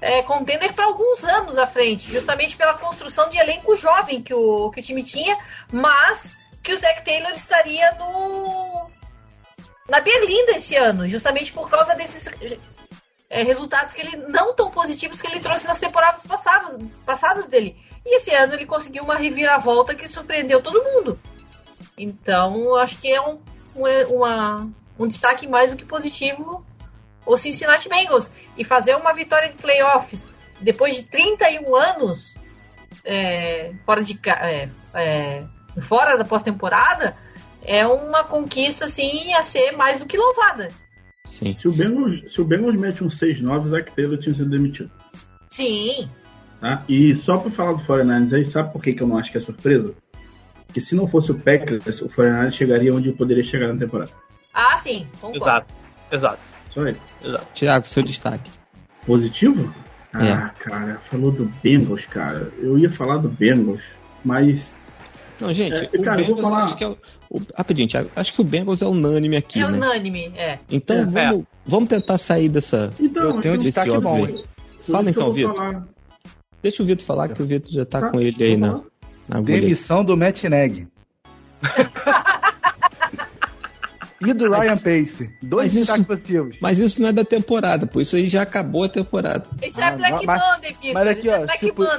é, contender para alguns anos à frente, justamente pela construção de elenco jovem que o, que o time tinha, mas que o Zach Taylor estaria no na Berlinda esse ano, justamente por causa desses é, resultados que ele não tão positivos que ele trouxe nas temporadas passadas, passadas dele. E esse ano ele conseguiu uma reviravolta que surpreendeu todo mundo. Então, acho que é um, um, uma, um destaque mais do que positivo o Cincinnati Bengals. E fazer uma vitória de playoffs depois de 31 anos é, fora, de, é, é, fora da pós-temporada é uma conquista assim a ser mais do que louvada. Sim. Se o Bengals, se o Bengals mete um 6-9, o Zach Taylor tinha sido demitido. Sim, Tá? E só pra falar do 49ers aí, sabe por que, que eu não acho que é surpresa? Que se não fosse o Packers, o 49ers chegaria onde poderia chegar na temporada. ah sim, concordo. Exato, exato, Só aí. exato. Tiago, seu destaque. Positivo? É. Ah, cara, falou do Bengals, cara. Eu ia falar do Bengals, mas Não, gente, É, o cara, eu vou Bengals falar- acho que é o, o- Rapidinho, Thiago, acho que o Bengals é unânime aqui, É né? unânime, é. Então É. vamos, vamos tentar sair dessa. então Eu tenho um então, destaque óbvio bom, aí. por Fala então, Vitor. falar. Deixa o Vitor falar que o Vitor já tá, Tá, com ele aí vou na, na agulha. Demissão do Matt Neg. e do Ryan Pace. Dois mas isso- destaques positivos. Mas isso não é da temporada, pô. Isso aí já acabou a temporada. Isso Ah, é Black mas- Monday, Vitor. Mas aqui, Isso é ó, Black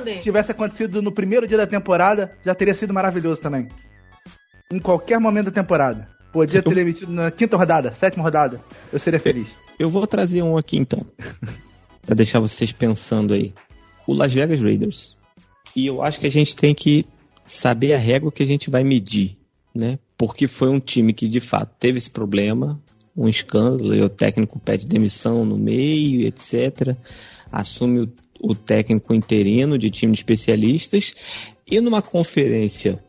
se, se tivesse acontecido no primeiro dia da temporada, já teria sido maravilhoso também. Em qualquer momento da temporada. Podia ter demitido na quinta rodada, sétima rodada. Eu seria feliz. Eu vou trazer um aqui então. [LAUGHS] pra deixar vocês pensando aí. O Las Vegas Raiders. E eu acho que a gente tem que saber a régua que a gente vai medir, né? Porque foi um time que de fato teve esse problema, um escândalo, e o técnico pede demissão no meio, etc. Assume o, o técnico interino de time de especialistas. E numa conferência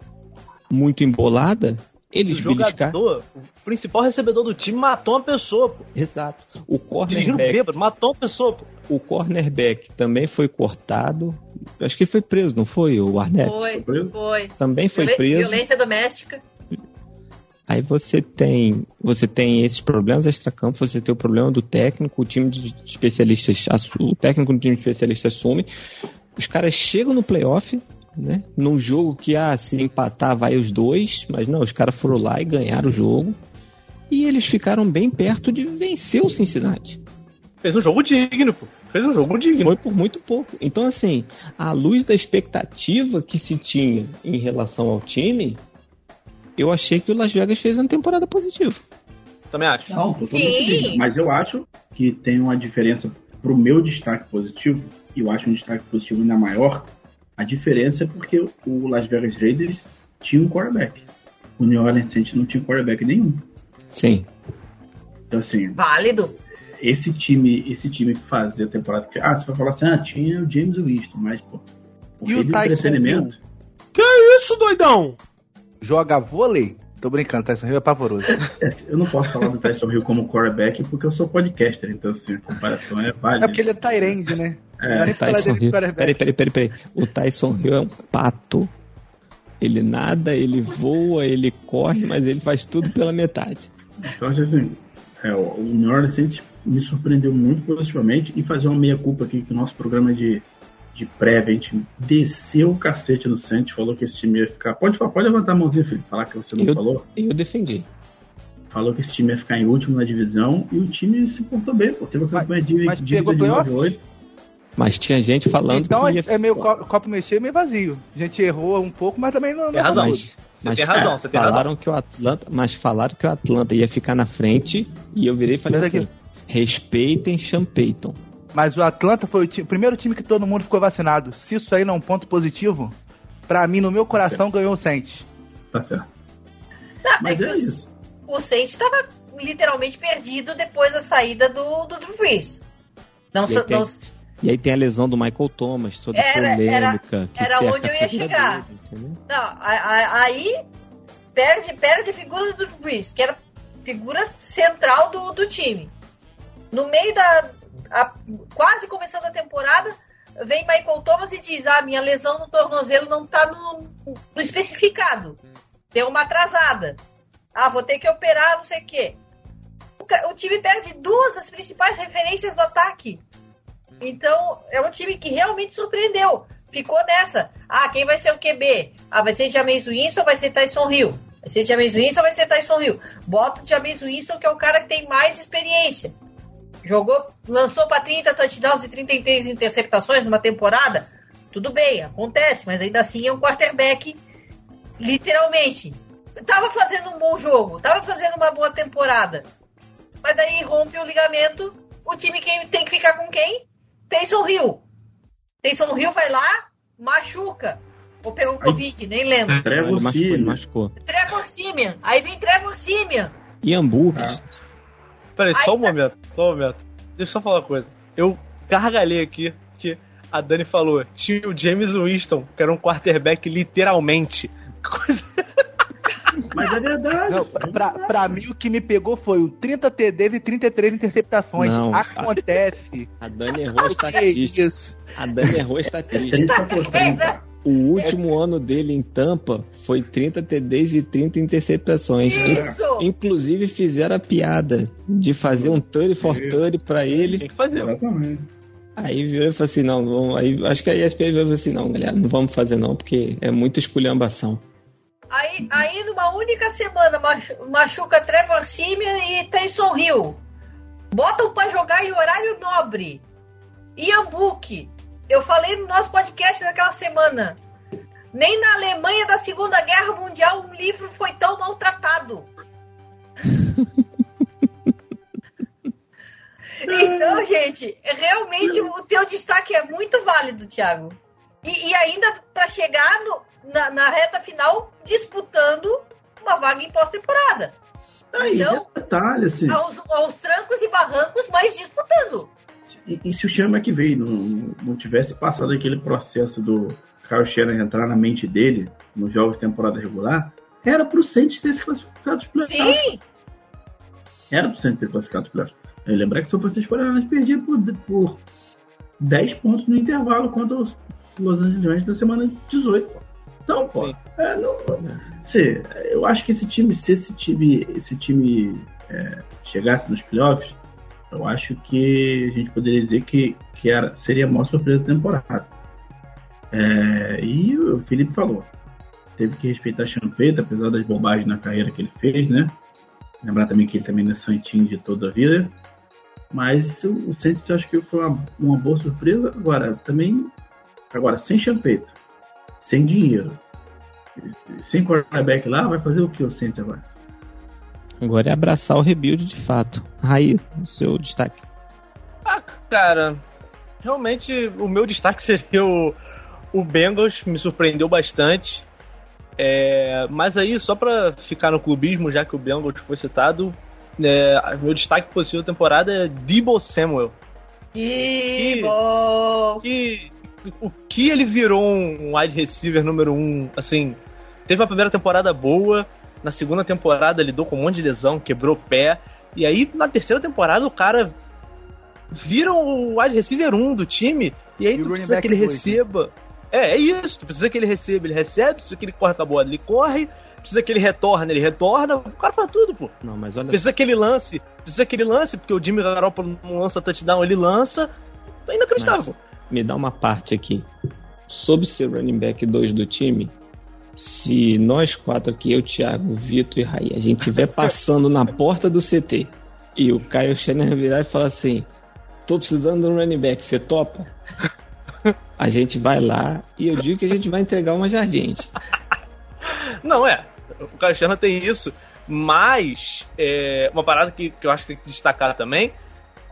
muito embolada, eles o jogador, o principal recebedor do time matou uma pessoa, pô. Exato. O cornerback bêbado, matou uma pessoa, pô. O cornerback também foi cortado. Acho que ele foi preso, não foi? O Arnett? Foi, preso? foi. Também foi Violen- preso. Violência doméstica. Aí você tem, você tem esses problemas extracampo, você tem o problema do técnico, o time de especialistas, o técnico do time de especialistas assume. Os caras chegam no playoff, né? Num jogo que ah, se empatar vai os dois, mas não, os caras foram lá e ganharam o jogo. E eles ficaram bem perto de vencer o Cincinnati. Fez um jogo digno, pô. Fez um jogo digno. Foi por muito pouco. Então, assim, à luz da expectativa que se tinha em relação ao time, eu achei que o Las Vegas fez uma temporada positiva. Também acho. Não, totalmente. Mas eu acho que tem uma diferença pro meu destaque positivo, e eu acho um destaque positivo ainda maior. A diferença é porque o Las Vegas Raiders tinha um quarterback. O New Orleans Saints não tinha quarterback nenhum. Sim. Então, assim, Válido. esse time, esse time que fazia a temporada que. Ah, você vai falar assim, ah, tinha o James Winston, mas, pô. O E o Tyson entretenimento. Isso, doidão! Joga vôlei? Tô brincando, Tyson Hill é pavoroso. É, eu não posso falar do Tyson Hill como quarterback porque eu sou podcaster, então assim, a comparação é válida. É porque ele é Tyrande, né? É, Tyson Hill. Peraí, peraí, peraí, peraí. O Tyson Hill é um pato. Ele nada, ele voa, ele corre, mas ele faz tudo pela metade. Então, assim, é, o New Orleans Saints me surpreendeu muito positivamente e fazer uma meia-culpa aqui que o nosso programa de, de prévia, a gente desceu o cacete no Santos, falou que esse time ia ficar. Pode, pode levantar a mãozinha, Felipe, falar que você não Eu- falou. Eu defendi. Falou que esse time ia ficar em último na divisão e o time se portou bem, pô. Teve a Mas- campanha de, mas de pegou de playoff? 9-8. Mas tinha gente falando Então que ia é meio co- copo cheio, meio vazio. A gente errou um pouco, mas também não. Tem não razão. Mas, Você mas tem razão, você tem razão. falaram que o Atlanta, mas falaram que o Atlanta ia ficar na frente e eu virei e falei Mas aqui- assim: respeitem Sean Payton. Mas o Atlanta foi o, o primeiro time que todo mundo ficou vacinado. Se isso aí não é um ponto positivo, pra mim, no meu coração, ganhou o Saints. Tá certo. Não, é Mas que é o, isso. o Saints estava literalmente perdido depois da saída do, do Drew Brees. Não, E aí tem- não- E aí tem a lesão do Michael Thomas, toda Era- polêmica. que era cerca onde eu ia chegar. dele, não, a- a- aí perde, perde a figura do Drew Brees, que era figura central do, do time. No meio da. A- quase começando a temporada, vem Michael Thomas e diz: Ah, minha lesão no tornozelo não tá no, no especificado. Deu uma atrasada. Ah, vou ter que operar, não sei o quê. O, o time perde duas das principais referências do ataque. Então, é um time que realmente surpreendeu. Ficou nessa. Ah, quem vai ser o QB? Ah, vai ser Jameis Winston ou vai ser Tyson Hill? Vai ser Jameis Winston ou vai ser Tyson Hill? Bota o Jameis Winston, que é o cara que tem mais experiência. Jogou, lançou para 30 touchdowns e 33 interceptações numa temporada. Tudo bem, acontece, mas ainda assim é um quarterback, literalmente. Tava fazendo um bom jogo, tava fazendo uma boa temporada. Mas daí rompe o ligamento, o time quem, tem que ficar com quem? Taysom Hill. Taysom Hill vai lá, machuca. Ou pegou Covid, nem lembro. Trevor Simeon. machucou. Trevor Simeon. Aí vem Trevor Simeon. E hambúrguer. Ah. Peraí, só um momento, só um momento. Deixa eu só falar uma coisa. Eu gargalhei aqui que a Dani falou, tinha o James Winston, que era um quarterback literalmente. [LAUGHS] Coisa... Mas é verdade. Não, pra, pra mim, o que me pegou foi o 30 TDs e 33 interceptações. Não. Acontece. A Dani errou a que é estatística. A Dani errou a É estatística. 30 por 30. O último ano dele em Tampa foi 30 TDs e 30 interceptações. Isso! Inclusive fizeram a piada de fazer um 30 for 30 pra ele. Tinha que fazer. Exatamente. Aí virou e falou assim: não, vamos, aí, acho que a ESPN falou assim: não, galera, não vamos fazer não, porque é muita esculhambação. Aí, aí numa única semana machu- machuca Trevor Simeon e Taysom Hill. Botam pra jogar em horário nobre. Ian Book. Eu falei no nosso podcast naquela semana. Nem na Alemanha da Segunda Guerra Mundial um livro foi tão maltratado. [LAUGHS] Então, gente, realmente o teu destaque é muito válido, Thiago. E, e ainda para chegar no- na, na reta final disputando uma vaga em pós-temporada. Então- detalhe, assim. Aos, aos trancos e barrancos, mas disputando. E, e se o Sean McVay não, não tivesse passado aquele processo do Kyle Shannon entrar na mente dele nos jogos de temporada regular, era pro Saints ter se classificado os playoffs. Sim, Era pro Saints ter classificado os playoffs. Lembrar que o São Francisco 49 perdia por, por 10 pontos no intervalo contra os Los Angeles da semana 18. pô. Então, pô, é, não, se, eu acho que esse time, se esse time, esse time é, chegasse nos playoffs, eu acho que a gente poderia dizer que, que era, seria a maior surpresa da temporada. É, e o Felipe falou, teve que respeitar a Champeita, apesar das bobagens na carreira que ele fez, né? Lembrar também que ele também não é santinho de toda a vida. Mas o Saints acho que foi uma, uma boa surpresa. Agora, também. Agora, sem Champeita, sem dinheiro, sem quarterback lá, vai fazer o que o Saints agora? Agora é abraçar o rebuild de fato. Raí, o seu destaque. Ah, cara, realmente o meu destaque [LAUGHS] seria o, o Bengals, me surpreendeu bastante. É, mas aí, só pra ficar no clubismo, já que o Bengals foi citado, é, meu destaque da temporada é Debo Samuel. que Que- o que ele virou um wide receiver número um, assim, teve a primeira temporada boa, na segunda temporada lidou com um monte de lesão, quebrou o pé, e aí na terceira temporada o cara vira o wide receiver 1 do time, e aí E tu precisa que ele dois, né? receba. É, é isso, tu precisa que ele receba, ele recebe, precisa que ele corra com a bola, ele corre, precisa que ele retorne, ele retorna, o cara faz tudo, pô. Não, mas olha Precisa que ele lance, precisa que ele lance, porque o Jimmy Garoppolo não lança touchdown, ele lança. É inacreditável. me dá uma parte aqui. Sobre ser running back 2 do time, se nós quatro aqui, eu, Thiago, Vitor e Raí, a gente estiver passando na porta do CT e o Caio Schenner virar e falar assim: tô precisando de um running back, você topa? [LAUGHS] A gente vai lá e eu digo que a gente vai entregar uma jardim. Não, é. O Caio Schenner tem isso, mas é, uma parada que, que eu acho que tem que destacar também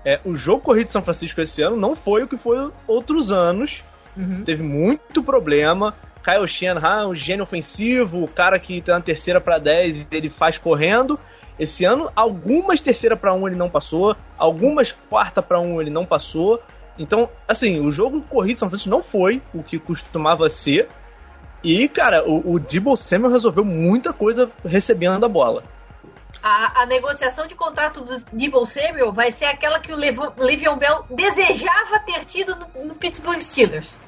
é o jogo corrido de São Francisco esse ano não foi o que foi outros anos. Uhum. Teve muito problema. Kyle Shanahan, um gênio ofensivo, o cara que tá na terceira para 10 e ele faz correndo. Esse ano, algumas terceira para 1 ele não passou, algumas quarta para 1 ele não passou. Então, assim, o jogo corrido de São Francisco não foi o que costumava ser. E, cara, o, o Debo Samuel resolveu muita coisa recebendo a bola. A, a negociação de contrato do Debo Samuel vai ser aquela que o Lev- Le'Veon Bell desejava ter tido no, no Pittsburgh Steelers.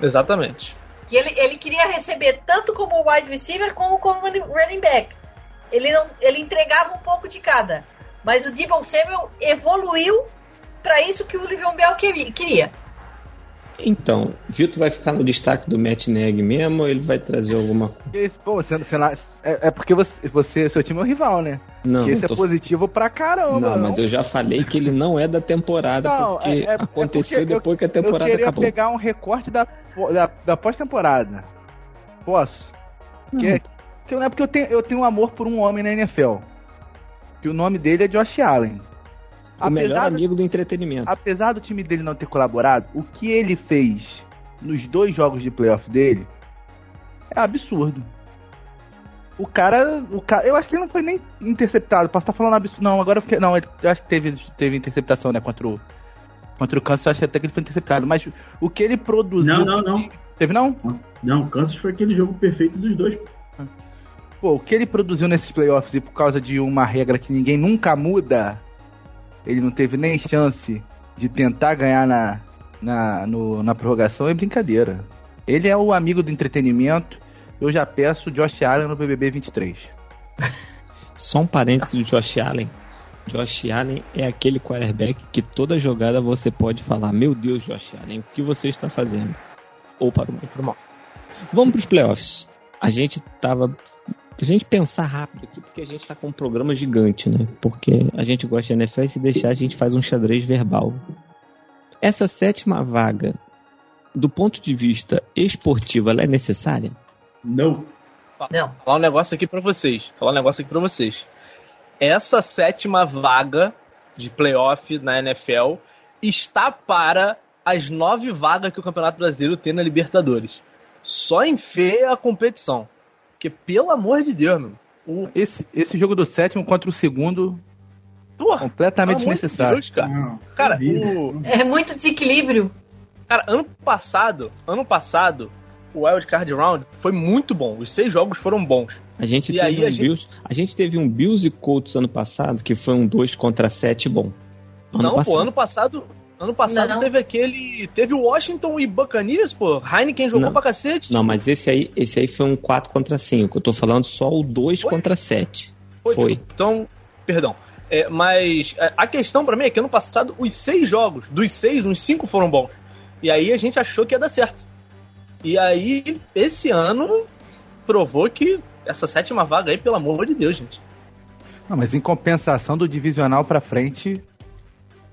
Exatamente. Que ele, ele queria receber tanto como wide receiver como como running back. Ele, não, ele entregava um pouco de cada. Mas o Debo Samuel evoluiu para isso que o Le'Veon Bell queria. Então, Vitor vai ficar no destaque do Matt Neg mesmo ou ele vai trazer alguma coisa? Porque Pô, você, você lá- é, é porque você, você, seu time é o rival, né? Não, que esse tô- é positivo pra caramba. não, mas eu já falei que ele não é da temporada, Não, porque é- é- é aconteceu porque eu- depois que a temporada eu queria acabou. pegar um recorte da, da, da pós-temporada. Posso? Que, que não é porque eu tenho, eu tenho um amor por um homem na NFL. Que o nome dele é Josh Allen. O melhor amigo do entretenimento. apesar do time dele não ter colaborado, o que ele fez nos dois jogos de playoff dele é absurdo. O cara, o cara, eu acho que ele não foi nem interceptado. Posso estar falando absurdo? Não, agora eu fiquei, não, eu acho que teve, teve interceptação, né, contra o contra o Kansas, eu acho até que ele foi interceptado, mas o que ele produziu Não, não, não. Teve não? Não, o Kansas foi aquele jogo perfeito dos dois. Pô, o que ele produziu nesses playoffs e por causa de uma regra que ninguém nunca muda, ele não teve nem chance de tentar ganhar na, na, no- na prorrogação, é brincadeira. Ele é o amigo do entretenimento. Eu já peço Josh Allen no BBB 23. [LAUGHS] Só um parênteses do Josh Allen. Josh Allen é aquele quarterback que toda jogada você pode falar: Meu Deus, Josh Allen, o que você está fazendo? Ou para o bem ou para o mal. Vamos para os playoffs. A gente tava. A gente pensar rápido aqui, porque a gente tá com um programa gigante, né? Porque a gente gosta de NFL e se deixar a gente faz um xadrez verbal. Essa sétima vaga, do ponto de vista esportivo, ela é necessária? Não. Não. Falar um negócio aqui pra vocês. Falar um negócio aqui pra vocês. Essa sétima vaga de playoff na NFL está para as nove vagas que o Campeonato Brasileiro tem na Libertadores. Só enfeia a competição. Porque, pelo amor de Deus, meu. O, Esse, esse jogo do sétimo contra o segundo, porra, completamente de desnecessário. Deus, cara. Não. Cara, Horrível. o, É muito desequilíbrio. Cara, ano passado, ano passado, o Wild Card Round foi muito bom. Os seis jogos foram bons. A gente, E teve aí um a gente- Bills, a gente teve um Bills e Colts ano passado, que foi um 2 contra 7 bom. Ano não, passado. pô, ano passado. Ano passado Não. teve aquele. Teve o Washington e Buccaneers, pô. Heineken jogou Não. pra cacete. Não, mas esse aí, esse aí foi um 4 contra 5. Eu tô falando só o 2 Foi? contra 7. Foi. Foi. Então, perdão. É, mas é, a questão pra mim é que ano passado, os seis jogos, dos seis, uns cinco foram bons. E aí a gente achou que ia dar certo. E aí, esse ano, provou que essa sétima vaga aí, pelo amor de Deus, gente. Não, mas em compensação do divisional pra frente,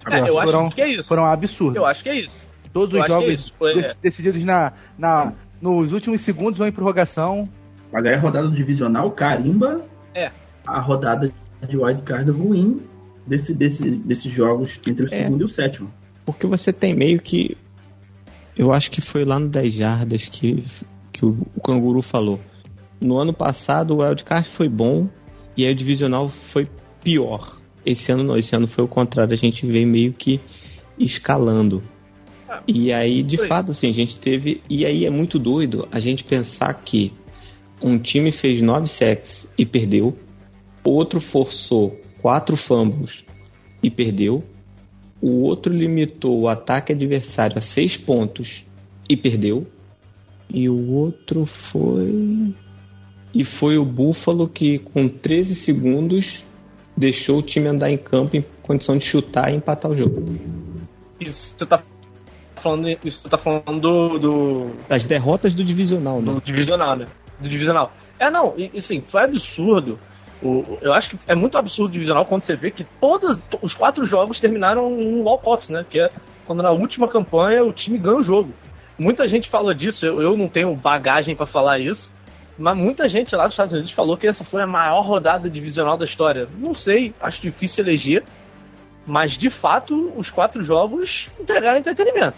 É, eu foram, acho que é isso. foram absurdos. Eu acho que é isso. Todos eu os é jogos isso. É. dec- decididos na, na, nos últimos segundos ou em prorrogação. Mas aí a rodada divisional carimba É. a rodada de wildcard ruim desse, desse, desses jogos entre o É. segundo e o sétimo. Porque você tem meio que. Eu acho que foi lá no 10 Jardas que, que o, o Canguru falou. No ano passado o Wildcard foi bom e aí o Divisional foi pior. Esse ano não, esse ano foi o contrário, a gente veio meio que escalando. E aí, de Foi. fato, assim, a gente teve. E aí é muito doido a gente pensar que um time fez 9 sacks e perdeu, outro forçou quatro fumbles e perdeu, o outro limitou o ataque adversário a 6 pontos e perdeu, e o outro foi. E foi o Buffalo que, com 13 segundos, deixou o time andar em campo em condição de chutar e empatar o jogo. Isso você tá falando, isso tu tá falando do, do, As derrotas do divisional, né? do divisional, né? Do divisional. É, não, e, e sim, foi absurdo. O, eu acho que é muito absurdo o divisional quando você vê que todos os quatro jogos terminaram em walk-offs, né? Que é quando na última campanha o time ganha o jogo. Muita gente fala disso, eu, eu não tenho bagagem pra falar isso, mas muita gente lá dos Estados Unidos falou que essa foi a maior rodada divisional da história. Não sei, acho difícil eleger, mas de fato os quatro jogos entregaram entretenimento.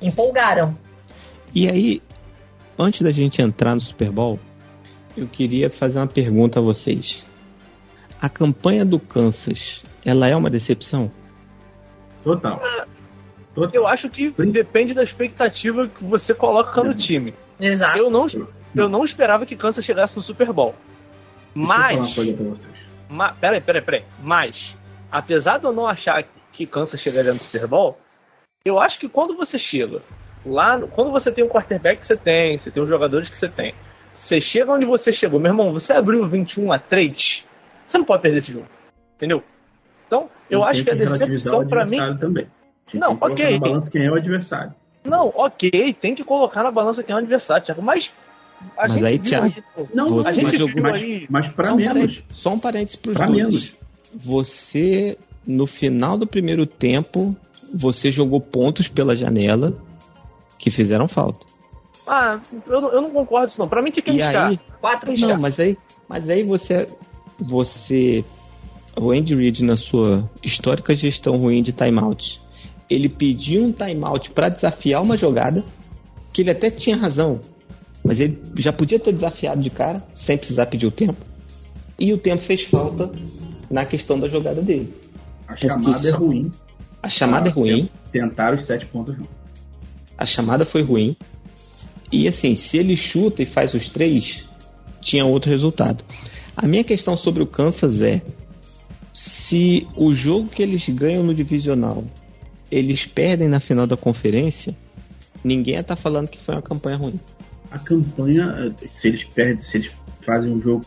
Empolgaram. E aí, antes da gente entrar no Super Bowl, eu queria fazer uma pergunta a vocês. A campanha do Kansas, ela é uma decepção? Total. Total. Eu acho que depende da expectativa que você coloca no time. Exato. Eu não, eu não esperava que Kansas chegasse no Super Bowl. Mas, ma, peraí, peraí, peraí. Mas, apesar de eu não achar que Kansas chegaria no Super Bowl, eu acho que quando você chega lá, no- quando você tem um quarterback que você tem, você tem os jogadores que você tem, você chega onde você chegou, meu irmão, você abriu 21 a 3, você não pode perder esse jogo. Entendeu? Então, eu acho que a decepção o pra mim. Também. Não, tem que colocar ok. na balança quem é o adversário. Não, ok, tem que colocar na balança quem é o adversário, Thiago, mas. A Mas gente aí, Thiago, Não, Você a gente jogou- viu mas, aí. mas pra só, um menos. parênteses, só um parênteses pros Pra dois. menos. Você, no final do primeiro tempo, você jogou pontos pela janela que fizeram falta. Ah, eu, não- eu não concordo isso, não. Pra mim tinha que E arriscar. aí, Quatro Não, já. mas aí, mas aí você, você, o Andy Reid na sua histórica gestão ruim de timeout, ele pediu um timeout para desafiar uma jogada que ele até tinha razão, mas ele já podia ter desafiado de cara sem precisar pedir o tempo. E o tempo fez falta na questão da jogada dele. A chamada é só- ruim. A chamada é ruim, Tentaram os sete pontos não. a chamada foi ruim. E assim, se ele chuta e faz os três, tinha outro resultado. A minha questão sobre o Kansas é se o jogo que eles ganham no divisional, eles perdem na final da conferência, ninguém estar falando que foi uma campanha ruim. A campanha, eh, se eles perdem, se eles fazem um jogo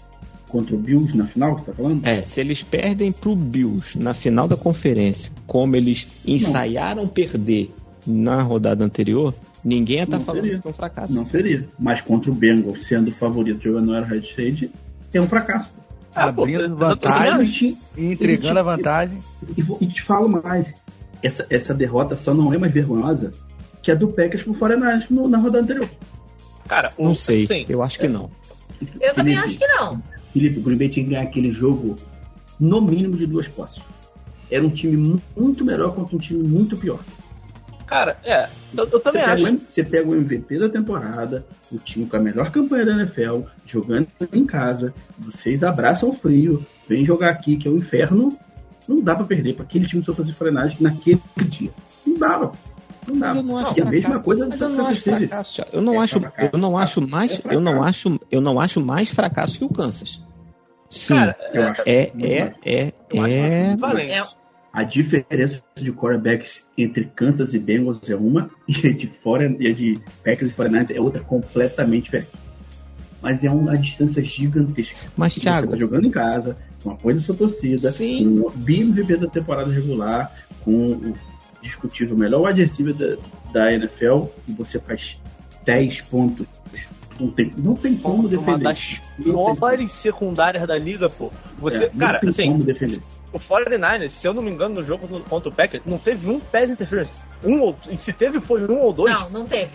contra o Bills na final, você tá falando? É, se eles perdem pro Bills na final da conferência, como eles ensaiaram perder na rodada anterior, ninguém ia Não falando seria. que foi um fracasso. Não seria. Mas contra o Bengals, sendo o favorito jogando no Arrowhead Stadium, é um fracasso. Ah, pô, Abrindo exatamente. vantagem e entregando a vantagem. E, e te falo mais. Essa, essa derrota só não é mais vergonhosa que a do Packers pro 49ers no- na rodada anterior. Cara, Não sei, assim, eu acho que não. Eu também Felipe. acho que não. Felipe, o Green Bay tinha que ganhar aquele jogo no mínimo de duas posses. Era um time mu- muito melhor contra um time muito pior. cara, é. Eu, eu também acho. o você pega o MVP da temporada, o time com a melhor campanha da NFL, jogando em casa, vocês abraçam o frio, vem jogar aqui, que é o inferno. Não dá pra perder pra aquele time do São Francisco naquele dia. Não dava. Não Mas dava. eu não acho a mesma fracasso. coisa Mas eu não acho City. fracasso, Thiago. Eu não É acho, fracasso. eu não acho mais, É eu não fracasso. acho, eu não acho mais fracasso que o Kansas. Sim, Cara, Eu acho. é, é, é, é. valente. É. A diferença de quarterbacks entre Kansas e Bengals é uma, [LAUGHS] e a de fora e a de Packers e 49ers é outra completamente diferente. Mas é uma distância gigantesca. Mas Você Thiago, tá jogando em casa, com apoio da sua torcida, Sim. com o BMVP da temporada regular, com o discutível melhor wide receiver da, da NFL, e você faz 10 pontos. Não tem, não tem como Uma defender. das tem como. piores secundárias da liga, pô. Você, É, não cara, tem assim, como defender. o 49ers, se eu não me engano, no jogo contra o Packers, não teve um pass interference. Um ou, e se teve, foi um ou dois. Não, não teve.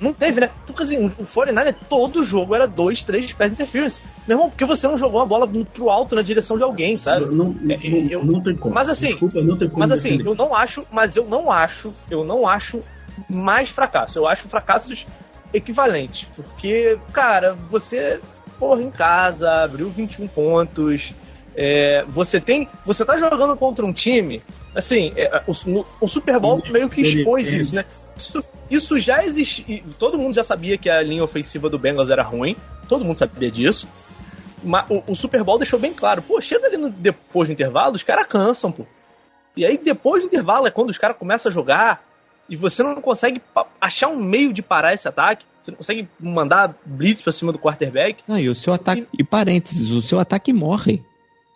Não teve, né? Porque assim, o 49 todo jogo era dois, três pass interference. Meu irmão, porque você não jogou a bola pro alto na direção de alguém, sabe? Não, não, É, não- eu- não tem como. mas assim- Desculpa, não tem como Mas assim, defender. eu não acho, mas eu não acho, eu não acho mais fracasso. Eu acho fracassos equivalentes. Porque, cara, você, porra, em casa, abriu 21 pontos. é, você tem. Você tá jogando contra um time. Assim, é, o, no- o Super Bowl meio que expôs isso, né? Isso, isso já existia. Todo mundo já sabia que a linha ofensiva do Bengals era ruim. Todo mundo sabia disso. Mas o, o Super Bowl deixou bem claro. Pô, chega ali no- depois do intervalo, os caras cansam, pô. E aí, depois do intervalo, é quando os caras começam a jogar e você não consegue achar um meio de parar esse ataque. Você não consegue mandar blitz pra cima do quarterback. não, e o seu ataque, e parênteses, o seu ataque morre.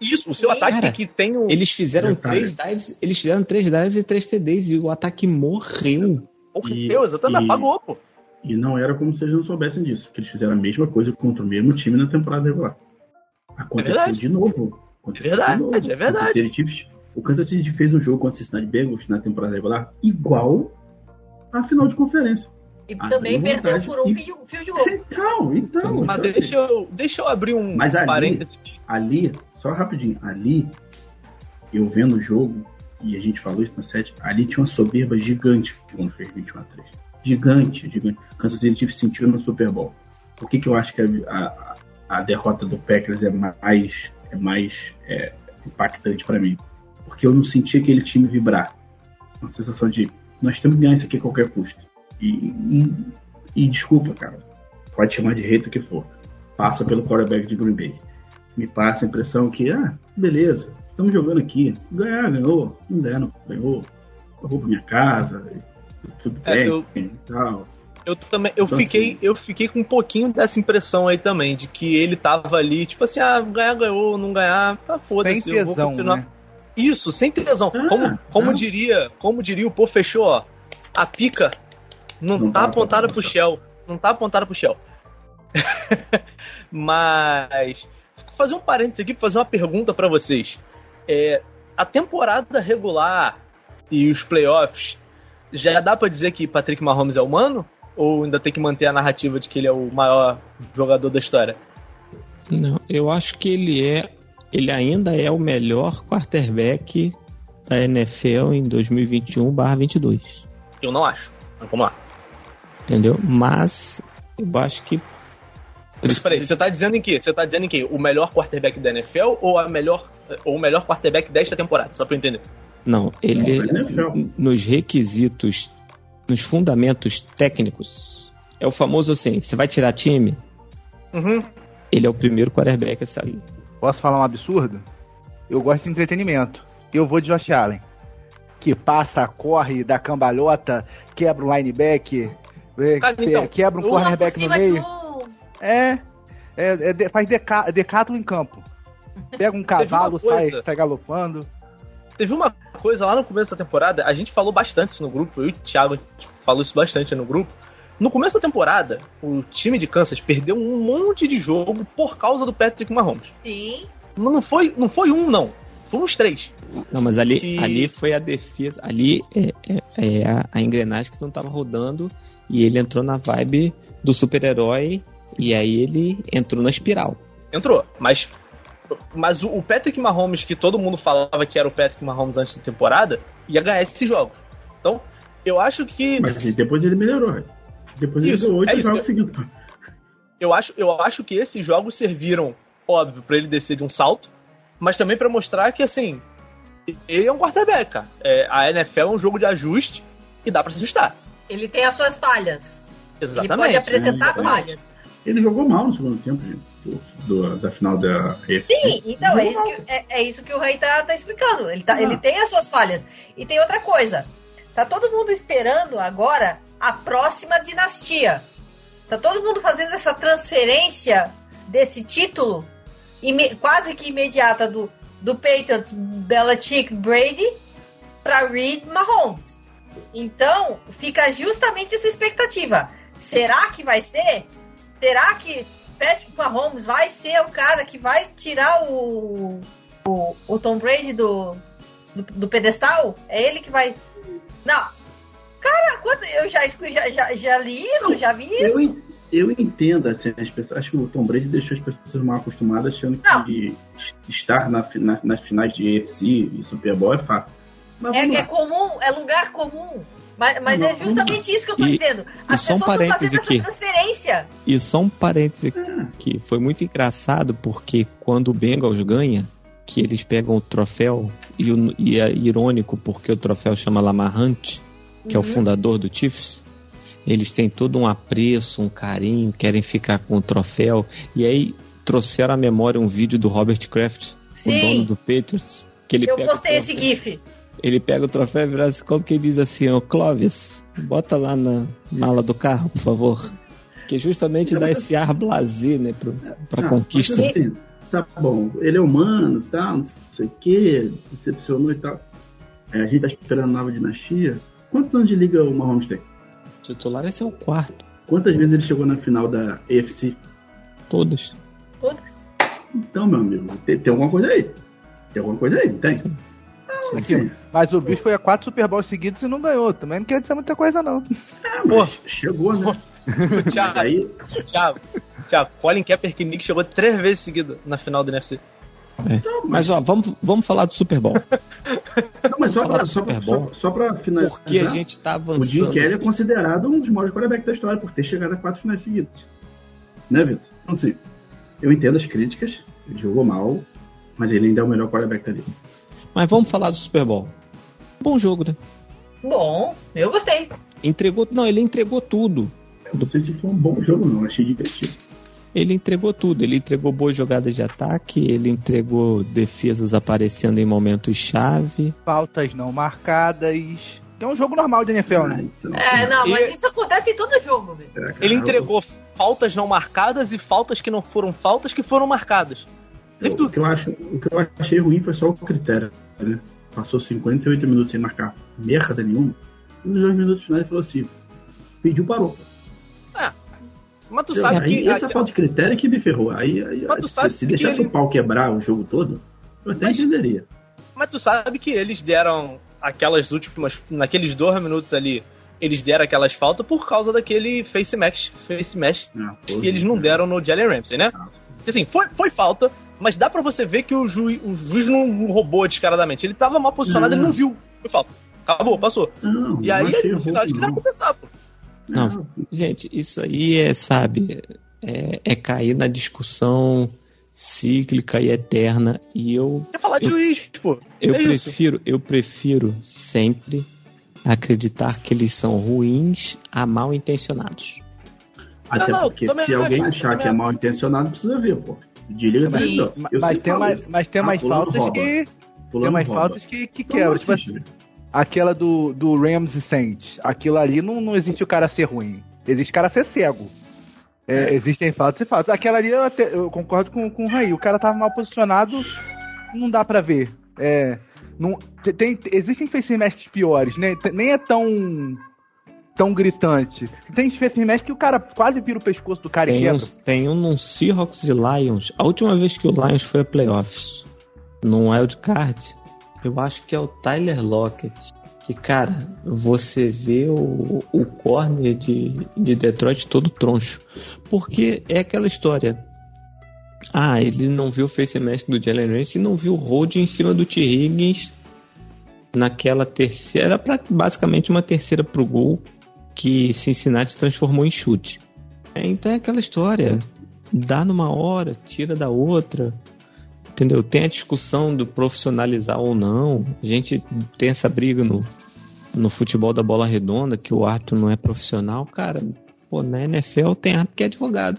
Isso, o seu Sim. ataque Cara, que tem o. Eles fizeram três dives, eles fizeram três dives e três TDs e o ataque morreu. Morreu, exatamente, e- apagou, pô. E não era como se eles não soubessem disso, que eles fizeram a mesma coisa contra o mesmo time na temporada regular. Aconteceu verdade. de novo. Aconteceu É verdade, de novo. é verdade. Kansas Chiefs- o Kansas City fez um jogo contra o Cincinnati Bengals na temporada regular igual à final de conferência. E também deu perdeu por um E- fio, fio de gol. [LAUGHS] Então, então. Mas então, deixa eu, deixa eu abrir um Mas ali- parênteses. ali, só rapidinho, ali, eu vendo o jogo, e a gente falou isso na sete, ali tinha uma soberba gigante quando fez 21 a 3. Gigante, gigante. Kansas City Chiefs sentiu no Super Bowl. Por que, que eu acho que a, a- a derrota do Packers é mais, é mais é, impactante pra mim? Porque eu não senti aquele time vibrar. Uma sensação de, nós temos que ganhar isso aqui a qualquer custo. E, e, e desculpa, cara, pode chamar de jeito que for. Passa pelo quarterback de Green Bay me passa a impressão que, ah, beleza, estamos jogando aqui. Ganhar, ganhou. Não não ganhou. Eu vou pra minha casa, tudo É, bem eu- e tal. Eu também, eu Então, fiquei, assim- eu fiquei com um pouquinho dessa impressão aí também, de que ele tava ali, tipo assim, ah, ganhar, ganhou, não ganhar, tá foda-se, Sem eu vou tesão, continuar. né? Isso, sem tesão. Ah, como como ah. diria, como diria o pô fechou, ó, a pica não, Não tá tá apontada pro Shell, não tá apontada pro Shell. [LAUGHS] Mas fazer um parênteses aqui, fazer uma pergunta pra vocês. É, a temporada regular e os playoffs já dá pra dizer que Patrick Mahomes é humano? Ou ainda tem que manter a narrativa de que ele é o maior jogador da história? Não, eu acho que ele é. Ele ainda é o melhor quarterback da NFL em 2021/22. Eu não acho. Mas vamos lá. Entendeu? Mas eu acho que. Mas Peraí, você tá dizendo em quê? Você tá dizendo em quê? O melhor quarterback da NFL ou, a melhor, ou o melhor quarterback desta temporada? Só pra eu entender. Não, ele Não, nos requisitos, nos fundamentos técnicos, é o famoso assim: você vai tirar time, Uhum. ele é o primeiro quarterback a sair. Posso falar um absurdo? Eu gosto de entretenimento. Eu vou de Josh Allen. Que passa, corre, dá cambalhota, quebra um linebacker, Cara, então, quebra um cornerback no meio. É, é, é de- faz deca, decathlon em campo. Pega um [LAUGHS] cavalo, sai, sai galopando. Teve uma coisa lá no começo da temporada, a gente falou bastante isso no grupo, eu e o Thiago tipo, falou isso bastante no grupo. No começo da temporada, o time de Kansas perdeu um monte de jogo por causa do Patrick Mahomes. Sim. Mas Não foi, não foi um, não. Foi uns três. Não, mas ali, Que- ali foi a defesa. Ali é, é- é a, a engrenagem que não tava rodando e ele entrou na vibe do super-herói e aí ele entrou na espiral. Entrou, mas. Mas o Patrick Mahomes, que todo mundo falava que era o Patrick Mahomes antes da temporada, ia ganhar esses jogos. Então, eu acho que. Mas depois ele melhorou. Depois Isso, ele deu oito é jogos que- seguidos. Eu acho, eu acho que esses jogos serviram, óbvio, pra ele descer de um salto, mas também pra mostrar que, assim, ele é um quarterback, cara. É, a NFL é um jogo de ajuste e dá pra se ajustar. Ele tem as suas falhas. Exatamente. Ele pode apresentar exatamente. falhas. Ele jogou mal no segundo tempo, gente, do- do- da final da AFC. Sim, então é isso, que, é, é isso que o Rei tá, tá explicando. Ele, tá, Ah. ele tem as suas falhas. E tem outra coisa. Tá todo mundo esperando agora a próxima dinastia. Tá todo mundo fazendo essa transferência desse título ime- quase que imediata do, do Patriots Belichick Brady para Reed Mahomes. Então, fica justamente essa expectativa. Será que vai ser? Será que Patrick Mahomes vai ser o cara que vai tirar o, o, o Tom Brady do, do, do pedestal? É ele que vai. Não. Cara, quando eu já, já, já, já li isso, já vi isso. Eu, eu entendo, assim, as pessoas, acho que o Tom Brady deixou as pessoas mal acostumadas, achando Não. que estar na, na- nas finais de AFC e Super Bowl é fácil. Mas É, é comum, é lugar comum. Mas, mas é justamente isso que eu tô e- dizendo. e As só um pessoas estão fazendo aqui. essa transferência. E só um parêntese É. que foi muito engraçado porque quando o Bengals ganha, que eles pegam o troféu e, o- e é irônico porque o troféu chama Lamar Hunt, que é o Uhum. fundador do Chiefs. Eles têm todo um apreço, um carinho, querem ficar com o troféu. E aí trouxeram à memória um vídeo do Robert Kraft, o dono Sim, do Patriots, que ele eu postei esse GIF. Ele pega o troféu e vira assim, como que diz assim, ô Clóvis, bota lá na mala do carro, por favor. Que justamente dá esse ar blasé, né, pro, pra Não, conquista. assim, tá bom, ele é humano, tal, não sei o que, decepcionou e tal. É, a gente tá esperando nova dinastia. Quantos anos de liga o Mahomes tem? Titular esse é o quarto. Quantas vezes ele chegou na final da AFC? Todas. Todas. Então, meu amigo, tem, tem alguma coisa aí. Tem alguma coisa aí, tem? Aqui, mas o bicho foi a quatro Super Bowls seguidos e não ganhou. Também não quer dizer muita coisa, não. É, mas chegou, né? Mas Thiago, aí, Thiago, Thiago, Colin Kaepernick chegou três vezes seguida na final do NFC. Mas ó, vamos, vamos falar do Super Bowl. não, mas só pra, Super Bowl. só, só pra finalizar. Porque a gente tá O Jim avançando. Kelly é considerado um dos maiores quarterbacks da história por ter chegado a quatro finais seguidas. Né, Vitor? Então, assim, eu entendo as críticas, ele jogou mal, mas ele ainda é o melhor quarterback da liga. Mas vamos falar do Super Bowl. Bom jogo, né? Bom, eu gostei. Entregou. Não, ele entregou tudo. Eu não sei se foi um bom jogo, não, achei divertido. Ele entregou tudo. Ele entregou boas jogadas de ataque, ele entregou defesas aparecendo em momentos chave. Faltas não marcadas. É um jogo normal de NFL, né? então, É, não, mas E- isso acontece em todo jogo, velho. é, Ele entregou faltas não marcadas e faltas que não foram faltas que foram marcadas. Teve O que, eu acho, o que eu achei ruim foi só o critério, né? Passou 58 minutos sem marcar merda nenhuma. E nos dois minutos finais ele falou assim: pediu, parou. Mas tu sabe aí, que. essa falta de critério que me ferrou. Aí, aí se, se deixasse ele- o pau quebrar o jogo todo, eu até Mas- entenderia. Mas tu sabe que eles deram aquelas últimas. Naqueles dois minutos ali, eles deram aquelas faltas por causa daquele face match, face match Ah, que eles não deram no Jalen Ramsey, né? Porque, Assim, foi, foi falta, mas dá pra você ver que o, juiz o juiz não roubou descaradamente. Ele tava mal posicionado, Não. ele não viu. Foi falta. Acabou, passou. Não, E aí, no final, eles quiseram não. compensar, pô. Não. Gente, isso aí é, sabe, é, é cair na discussão cíclica e eterna. E eu, Quer falar de Eu- juiz, pô. eu é isso. prefiro, eu prefiro sempre acreditar que eles são ruins a mal intencionados. Até Não, não, porque se acho, alguém achar que é acho. mal intencionado, precisa ver, pô. Desliga Mas tem, mais, mas tem Ah, mais faltas rouba. que. Tem mais rouba. faltas que, que Então quebram. não Tipo assim, aquela do, do Rams e Saints. Aquilo ali não, não existe o cara ser ruim. Existe o cara ser cego. É, Existem faltas e faltas. Aquela ali eu, até- eu concordo com, com o Raí. O cara tava mal posicionado, não dá pra ver. É, não, te- tem, existem face masks piores, né? Nem é tão tão gritante. Tem face mask que o cara quase vira o pescoço do cara e Tem quebra. um, tem um num Seahawks e Lions. A última vez que o Lions foi a playoffs, num wildcard, eu acho que é o Tyler Lockett. Que, cara, você vê o, o corner de, de Detroit todo troncho. Porque é aquela história. Ah, ele não viu o face mask do Jalen Ramsey e não viu o hold em cima do T. Higgins naquela terceira, era pra- basicamente uma terceira pro gol que Cincinnati transformou em chute. É, então é aquela história. Dá numa hora, tira da outra. Entendeu? Tem a discussão do profissionalizar ou não. A gente tem essa briga no, no futebol da bola redonda, que o árbitro não é profissional. Cara, pô, na NFL tem árbitro que é advogado.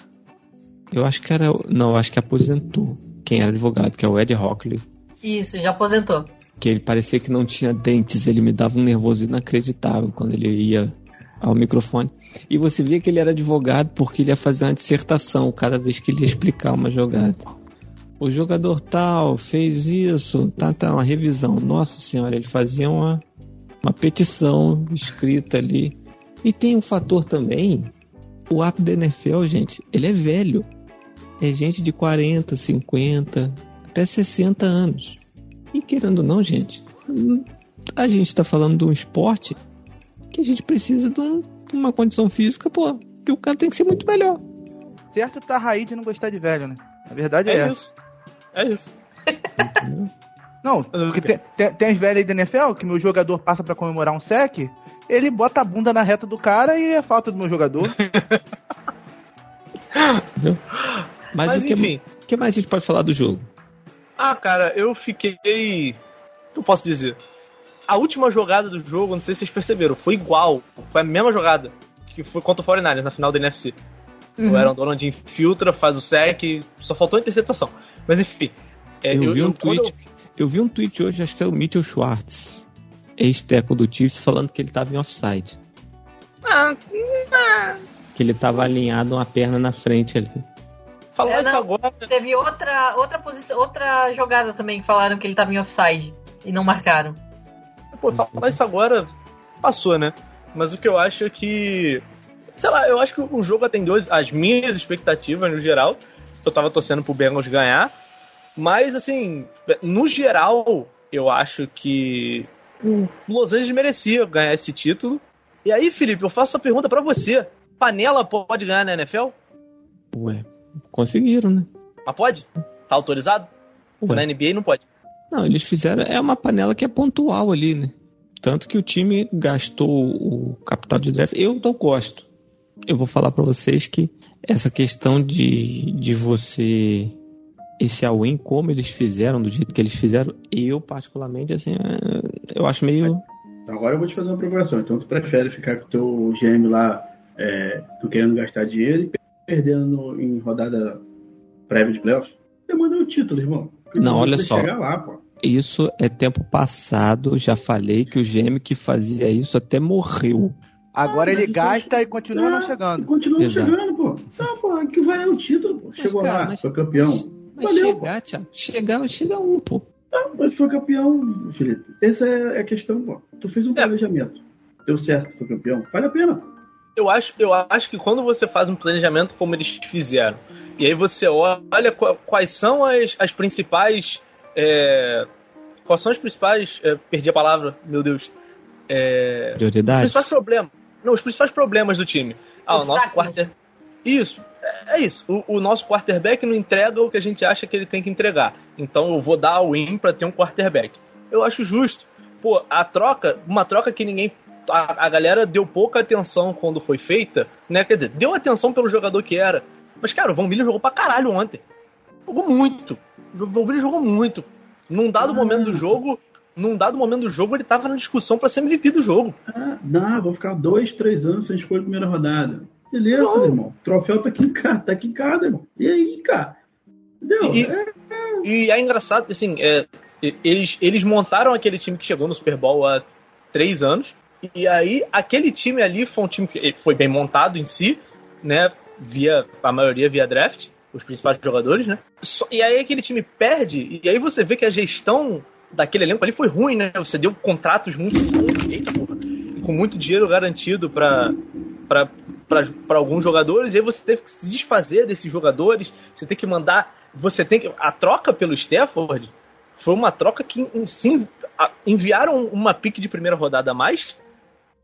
Eu acho que era. Não, eu acho que aposentou. Quem era advogado, que é o Ed Hockley. Isso, já aposentou. Que ele parecia que não tinha dentes, ele me dava um nervoso inacreditável quando ele ia ao microfone. E você via que ele era advogado porque ele ia fazer uma dissertação cada vez que ele ia explicar uma jogada. O jogador tal fez isso, tá, tá, uma revisão. Nossa senhora, ele fazia uma, uma petição escrita ali. E tem um fator também, o árbitro da NFL, gente, ele é velho. É gente de 40, 50, até 60 anos. E querendo ou não, gente, a gente tá falando de um esporte que a gente precisa de, um- uma condição física, pô, que o cara tem que ser muito melhor. Certo tá Raí de não gostar de velho, né? A verdade é, É essa. isso. É isso. entendeu? Não, [LAUGHS] porque tem, tem, tem as velhas aí da NFL que meu jogador passa pra comemorar um sec, ele bota a bunda na reta do cara e é falta do meu jogador. [LAUGHS] Mas, Mas o que, enfim. o que mais a gente pode falar do jogo? Ah, cara, eu fiquei. O que eu posso dizer? A última jogada do jogo, não sei se vocês perceberam, foi igual. Foi a mesma jogada que foi contra o 49ers na final da NFC. Uhum. O Aaron Donald infiltra, faz o sec, só faltou a interceptação. Mas enfim. é, Eu vi um tweet. Eu vi um tweet hoje, acho que é o Mitchell Schwartz, ex-teco do Chiefs, falando que ele tava em offside. Ah, Que ele tava alinhado uma perna na frente ali. falar É, isso não. agora. Teve outra, outra, posição, outra jogada também que falaram que ele tava em offside e não marcaram. Pô, falar isso agora passou, né? mas o que eu acho é que. Sei lá, eu acho que o jogo atendeu as minhas expectativas no geral. Eu tava torcendo pro Bengals ganhar. Mas, assim, no geral, eu acho que o Los Angeles merecia ganhar esse título. E aí, Felipe, eu faço a pergunta para você: Panela pode ganhar na NFL? Ué, conseguiram, né? Mas pode? Tá autorizado? Ué. Na NBA não pode. Não, eles fizeram. É uma panela que é pontual ali, né? Tanto que o time gastou o capital de draft. Eu não gosto. Eu vou falar para vocês que essa questão de, de você. Esse all-in, como eles fizeram, do jeito que eles fizeram, eu, particularmente, assim, é, eu acho meio. Agora eu vou te fazer uma provocação. Então tu prefere ficar com o teu GM lá, é, tu querendo gastar dinheiro e perdendo em rodada prévia de playoffs? Você manda o título, irmão. Não, olha só. lá, pô. Isso é tempo passado, já falei que o GM que fazia isso até morreu. Agora Ah, ele gasta e continua não Ah, chegando. Continua Exato. chegando, pô. Tá, pô, que vai é o título, pô. Chegou cara, lá, mas- foi campeão. Mas Valeu, chegar, Thiago, chegar, chega um, pô. Ah, mas foi campeão, Felipe. Essa é a questão, pô. Tu fez um É. planejamento. Deu certo, foi campeão. Vale a pena. pô. Eu acho, eu acho que quando você faz um planejamento como eles fizeram, e aí você olha qua- quais são as, as principais. é, quais são as principais. é, perdi a palavra, meu Deus. É, os Prioridade. principais problemas. Não, os principais problemas do time. Ah, o nosso quarter. Isso, é, é isso. O, o nosso quarterback não entrega o que a gente acha que ele tem que entregar. Então eu vou dar a win pra ter um quarterback. Eu acho justo. Pô, a troca, uma troca que ninguém. A, a galera deu pouca atenção quando foi feita, né? Quer dizer, deu atenção pelo jogador que era. Mas, cara, o Von Miller jogou pra caralho ontem. Jogou muito. O Von Miller jogou muito. Num dado momento do jogo, num dado momento do jogo, ele tava na discussão pra ser MVP do jogo. Ah, não, vou ficar dois, três anos sem escolha a primeira rodada. Beleza, Não. irmão. O troféu tá aqui em casa, tá aqui em casa, irmão. E aí, cara? Entendeu? E- É, E é engraçado, assim, é, eles, eles montaram aquele time que chegou no Super Bowl há três anos. E aí, aquele time ali foi um time que foi bem montado em si, né? Via, a maioria via draft, os principais jogadores, né? E aí aquele time perde, e aí você vê que a gestão daquele elenco ali foi ruim, né? Você deu contratos muito eita porra, com muito dinheiro garantido pra, pra alguns jogadores, e aí você teve que se desfazer desses jogadores, você tem que mandar. Você tem que. A troca pelo Stafford foi uma troca que sim, enviaram uma pique de primeira rodada a mais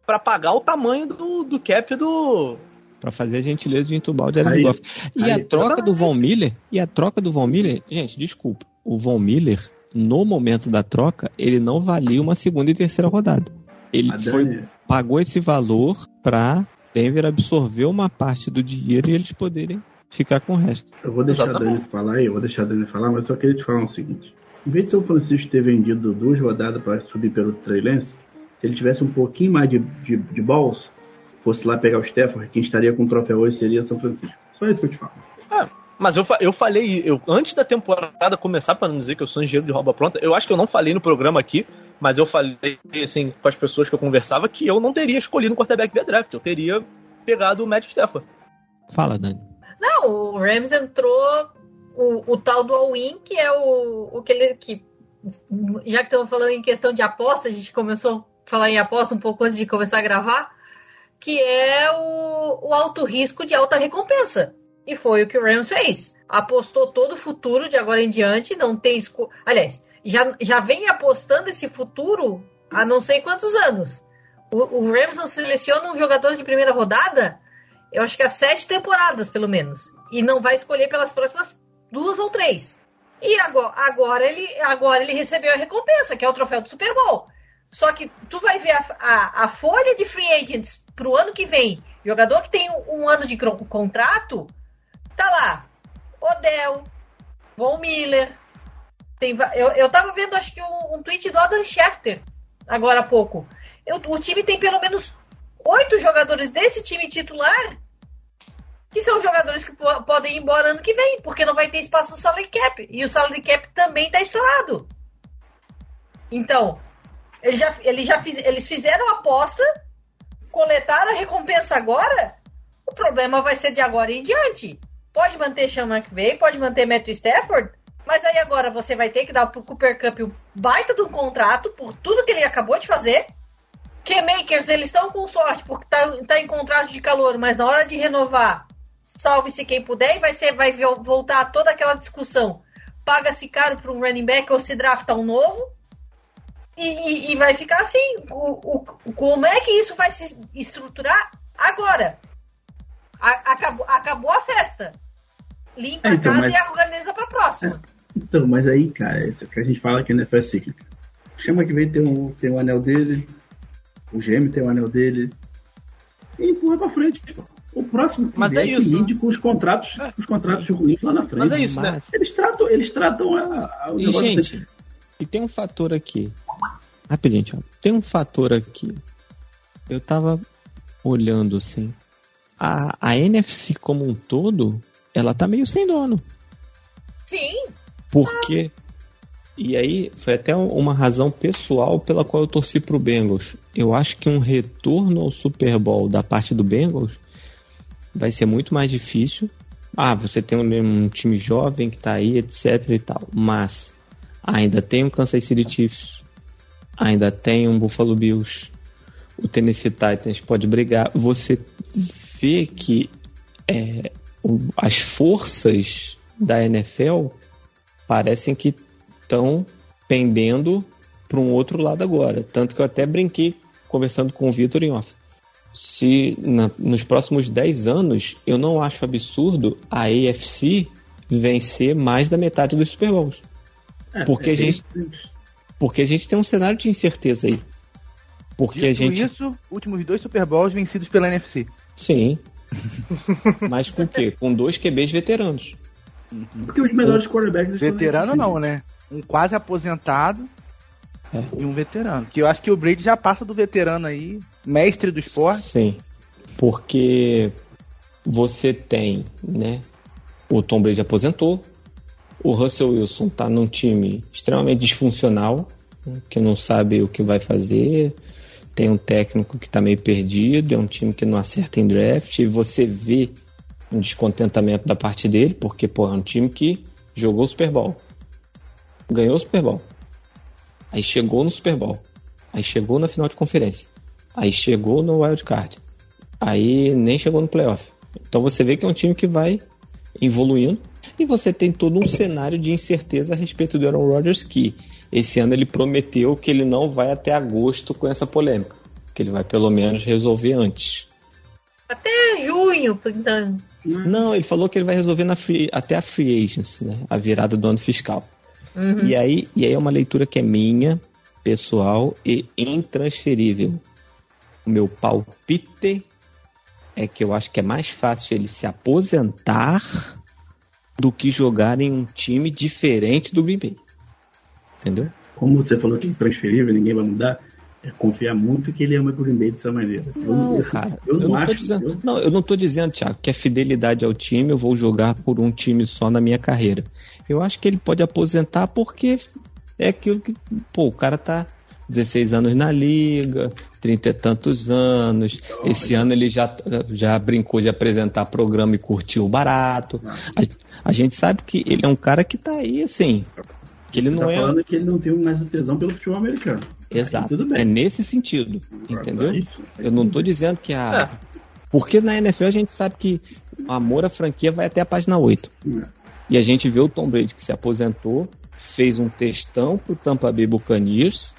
pra pagar o tamanho do, do cap do. Pra fazer a gentileza de entubar o Jared Aí- Goff. E aí- a troca do Von Miller, e a troca do Von Miller, gente, desculpa, o Von Miller, no momento da troca, ele não valia uma segunda e terceira rodada. Ele foi, pagou esse valor pra Denver absorver uma parte do dinheiro e eles poderem ficar com o resto. eu vou deixar a Exatamente. Dani falar aí, eu vou deixar a Dani falar, mas só queria te falar o seguinte. Em vez de São Francisco ter vendido duas rodadas para subir pelo Trey Lance, se ele tivesse um pouquinho mais de, de, de balls, fosse lá pegar o Stafford, quem estaria com o troféu hoje seria São Francisco. Só isso que eu te falo. Mas eu, eu falei, eu, antes da temporada começar, pra não dizer que eu sou engenheiro de roupa pronta, eu acho que eu não falei no programa aqui, mas eu falei, assim, com as pessoas que eu conversava, que eu não teria escolhido um quarterback via draft, eu teria pegado o Matt Stafford. Fala, Dani. Não, o Rams entrou o, o tal do all-in, que é o, o que ele. Que, já que estamos falando em questão de aposta, a gente começou falar em aposta um pouco antes de começar a gravar, que é o, o alto risco de alta recompensa. E foi o que o Rams fez. Apostou todo o futuro de agora em diante, não tem esco... Aliás, já, já vem apostando esse futuro há não sei quantos anos. O, o Rams não seleciona um jogador de primeira rodada eu acho que há sete temporadas, pelo menos. E não vai escolher pelas próximas duas ou três. E agora, agora, ele, agora ele recebeu a recompensa, que é o troféu do Super Bowl. Só que tu vai ver a, a, a folha de free agents pro ano que vem. Jogador que tem um, um ano de contrato, tá lá. Odell, Von Miller. Tem, eu, eu tava vendo, acho que um, um tweet do Adam Schefter, agora há pouco. Eu- o time tem pelo menos oito jogadores desse time titular que são jogadores que po- podem ir embora ano que vem, porque não vai ter espaço no salary cap. E o salary cap também tá estourado. Então, eles já, eles já fiz, eles fizeram a aposta, coletaram a recompensa agora. O problema vai ser de agora em diante. Pode manter Sean McVay, pode manter Matthew Stafford, mas aí agora você vai ter que dar pro Cooper Cup um baita de um contrato por tudo que ele acabou de fazer K-Makers, eles estão com sorte porque tá, tá em contrato de calor, mas na hora de renovar, salve-se quem puder e vai, ser, vai voltar toda aquela discussão. Paga-se caro para um running back ou se drafta um novo? E, e, e vai ficar assim. O, o, como é que isso vai se estruturar agora? A, acabou, acabou a festa. Limpa É, então, a casa mas- e organiza para a próxima. Então, mas aí, cara, isso que a gente fala que a NFL é cíclica. Chama que vem ter um, tem um anel dele, o GM tem o anel dele, e empurra pra frente. pô. O próximo que Mas vier é que isso. lide com os contratos, os contratos ruins lá na frente. Mas é isso, né? Eles tratam, eles tratam a, a, o E, negócio gente, e tem um fator aqui. Rapidinho, Thiago. Tem um fator aqui. Eu tava olhando assim. A, a NFC como um todo, ela tá meio sem dono. Sim, Porque. E aí, foi até um- uma razão pessoal pela qual eu torci pro Bengals. Eu acho que um retorno ao Super Bowl da parte do Bengals vai ser muito mais difícil. Ah, você tem um, um time jovem que tá aí, etc e tal. Mas ainda tem um Kansas City Chiefs. Ainda tem um Buffalo Bills. O Tennessee Titans pode brigar. Você vê que é, as forças da NFL parecem que estão pendendo para um outro lado agora. Tanto que eu até brinquei conversando com o Vitor em off. Se na- nos próximos 10 anos eu não acho absurdo a AFC vencer mais da metade dos Super Bowls. É, porque é a gente- isso. Porque a gente tem um cenário de incerteza aí. Porque a Dito gente. isso, últimos dois Super Bowls vencidos pela NFC. Sim. [LAUGHS] Mas com o quê? Com dois QBs veteranos. Porque os melhores quarterbacks estão Veterano não, né? Um quase aposentado É. e um veterano. Que eu acho que o Brady já passa do veterano aí, mestre do esporte. Sim. Porque você tem, né? O Tom Brady aposentou. O Russell Wilson tá num time extremamente disfuncional, né, que não sabe o que vai fazer. Tem um técnico que tá meio perdido, é um time que não acerta em draft. E você vê um descontentamento da parte dele, porque, pô, é um time que jogou o Super Bowl. Ganhou o Super Bowl. Aí chegou no Super Bowl. Aí chegou na final de conferência. Aí chegou no Wild Card. Aí nem chegou no playoff. Então você vê que é um time que vai evoluindo. E você tem todo um cenário de incerteza a respeito do Aaron Rodgers que esse ano ele prometeu que ele não vai até agosto com essa polêmica. Que ele vai pelo menos resolver antes. até junho, então. Não, ele falou que ele vai resolver na free- até a free agency, né? A virada do ano fiscal. Uhum. E aí, e aí é uma leitura que é minha, pessoal e intransferível. O meu palpite é que eu acho que é mais fácil ele se aposentar do que jogar em um time diferente do Green Bay. Entendeu? Como você falou que é intransferível, ninguém vai mudar, é confiar muito que ele ama o Green Bay dessa maneira. Eu- Não, eu, cara. Eu, não, tô acho. dizendo, eu- não, eu não tô dizendo, Thiago, que a fidelidade ao time eu vou jogar por um time só na minha carreira. Eu acho que ele pode aposentar porque é aquilo que, pô, o cara tá 16 anos na liga, 30 e tantos anos. Esse ano ele já, já brincou de apresentar programa e curtiu barato. A, a gente sabe que ele é um cara que tá aí, assim. Que ele Você não tá é. falando que ele não tem mais tesão pelo futebol americano. Exato. É nesse sentido. Entendeu? É isso. Eu não tô dizendo que a. Porque na NFL a gente sabe que o amor à franquia vai até a página 8. É. E a gente vê o Tom Brady que se aposentou, fez um textão pro Tampa Bay Buccaneers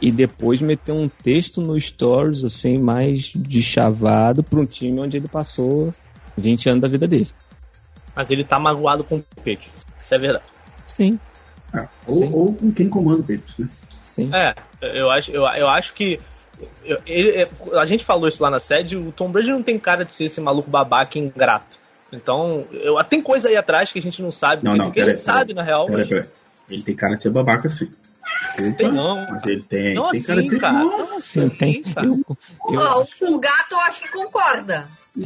e depois meteu um texto no Stories, assim, mais de chavado para um time onde ele passou 20 anos da vida dele. Mas ele tá magoado com o Patriots. Isso é verdade. Sim, Ah, ou, Sim. ou com quem comanda o Patriots, né? sim. É, eu acho, eu, eu acho que. eu- ele- é, a gente falou isso lá na sede, o Tom Brady não tem cara de ser esse maluco babaca ingrato. Então, eu, tem coisa aí atrás que a gente não sabe, Não, não, que a gente sabe, na real, Peraí, mas peraí. Ele tem cara de ser babaca, sim. Tem não. Mas ele tem. Não tem cara de cara. Tem. Sim, cara. Eu, eu, Ó, o gato eu acho que concorda. [LAUGHS]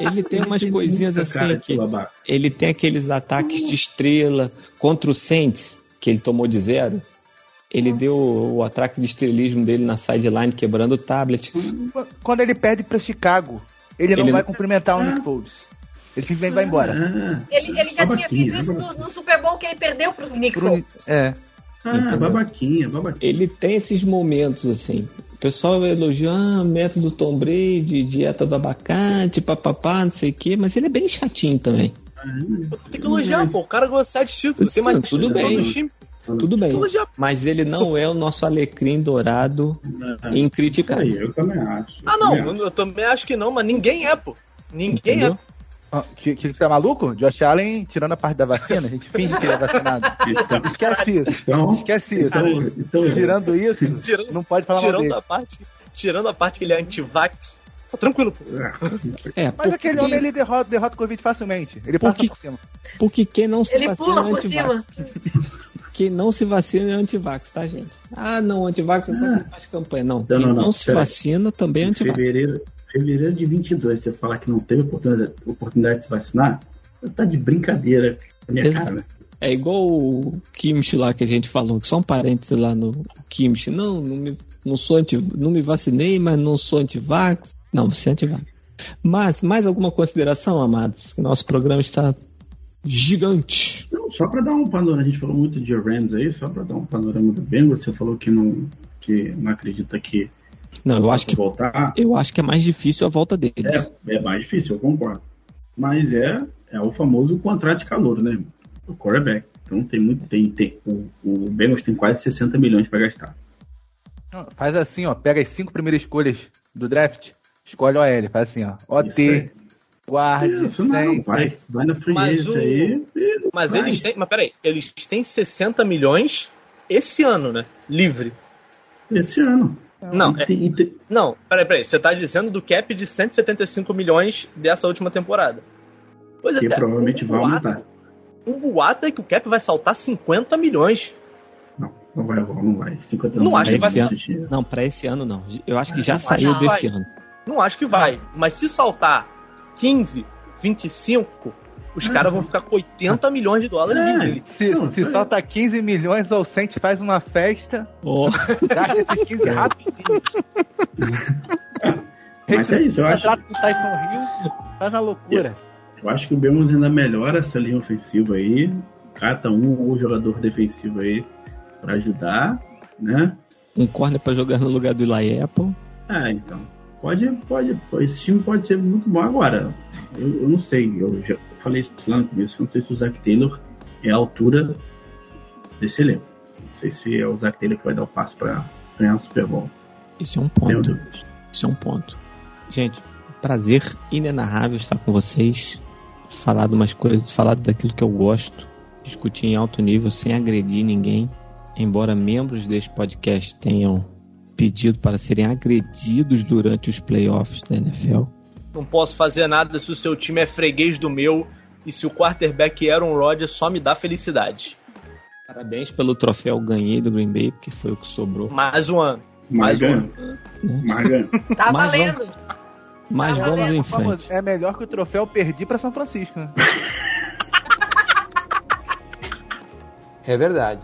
ele tem umas coisinhas assim que ele tem aqueles ataques de estrela contra o Saints, que ele tomou de zero. Ele deu o ataque de estrelismo dele na sideline, quebrando o tablet. Quando ele perde pra Chicago, ele não Ele- vai cumprimentar o Nick Foles. Ele simplesmente vai embora. Ah, Ele, ele já tinha Babaquinha, feito isso no, no Super Bowl que ele perdeu pro Nick Pro- Foles. É. ah, babaquinha, babaquinha. Ele tem esses momentos assim. pessoal elogia ah, método Tom Brady, dieta do abacate, papapá, não sei o quê, mas ele é bem chatinho também. Tem que elogiar, pô. O cara ganhou sete títulos. Tem mais Tudo títulos bem. todo time. Tudo bem. Mas ele não é o nosso alecrim dourado em criticar. Aí, eu também acho. Ah, Eu não. também Eu, eu também acho que não, mas ninguém é, pô. Ninguém Entendeu? é. Ah, que, que você é maluco? Josh Allen tirando a parte da vacina? A gente finge que ele é vacinado. Então, Esquece isso. então, Esquece isso. então, então Tirando isso, Tirando- não pode falar mal Tirando dele. a parte. Tirando a parte que ele é anti-vax. Tá tranquilo, pô. É, Mas porque, aquele homem ele derrota, derrota o Covid facilmente. Ele passa Porque- por cima. porque quem não se Ele vacina pula é por antivax. cima. Quem não se vacina é antivax, tá, gente? Ah, não, antivax é só quem faz campanha. Não, Não, quem não, não, não, se pera vacina também é antivax. fevereiro, fevereiro de 22, você falar que não teve oportunidade, oportunidade de se vacinar, tá de brincadeira com a minha Exato. cara. né? É igual o Kimchi lá que a gente falou, que só um parênteses lá no Kimchi. Não, não, me, não sou anti, não me vacinei, mas não sou antivax. Não, você é antivax. Mas, mais alguma consideração, amados? Nosso programa está gigante. Não, só para dar um panorama, a gente falou muito de Rams aí, só para dar um panorama do Bengals, você falou que não, que não acredita que Não, eu acho que, voltar. eu acho que é mais difícil a volta dele. É, é mais difícil, eu concordo. Mas é, é o famoso contrato de calor, né? O quarterback. Então tem muito. Tem, tem, o, o Bengals tem quase 60 milhões para gastar. Faz assim, ó. Pega as cinco primeiras escolhas do draft, escolhe o OL. Faz assim, ó. OT, guarde, Isso não, sempre. vai, vai na free Mas agency o- aí. Mas vai. eles têm. Mas peraí, eles têm 60 milhões esse ano, né? Livre. Esse ano. Não, E é- Não, peraí, peraí. Você tá dizendo do cap de 175 milhões dessa última temporada. Pois que é, provavelmente um vai boato, aumentar. um boato é que o cap vai saltar 50 milhões. Não, não vai, não vai. 50 Não acho que vai ser. Não, pra esse ano não. Eu acho que já Não, saiu desse vai. ano. Não acho que vai. Mas se saltar 15, 25, os caras vão ficar com 80 milhões de dólares É. livre. Se, se solta 15 milhões, o Saints faz uma festa, [LAUGHS] gasta esses 15 rapidinho. Mas é isso, eu acho, Contrato com o Tyson Hill, faz uma loucura. eu acho que o Bengals ainda melhora essa linha ofensiva aí. Cata um ou jogador defensivo aí pra ajudar, né? um corner pra jogar no lugar do Eli Apple. Ah, então. Pode, pode, esse time pode ser muito bom agora. Eu, eu não sei, eu já falei isso lá no começo, eu não sei se o Zac Taylor é a altura desse elenco. Não sei se é o Zac Taylor que vai dar o passo pra ganhar o Super Bowl. Isso é um ponto. Isso é um ponto. Gente, prazer inenarrável estar com vocês. Falar de umas coisas, falar daquilo que eu gosto. Discutir em alto nível sem agredir ninguém. Embora membros deste podcast tenham pedido para serem agredidos durante os playoffs da NFL. Não posso fazer nada se o seu time é freguês do meu e se o quarterback Aaron Rodgers só me dá felicidade. Parabéns pelo troféu ganhei do Green Bay, porque foi o que sobrou. Mais um ano. Mais um Margan, ano. Margan. [LAUGHS] Tá Mas valendo. Mas Tá vamos valendo. em Vamos, frente. é melhor que o troféu perdi pra São Francisco. Né? [LAUGHS] É verdade.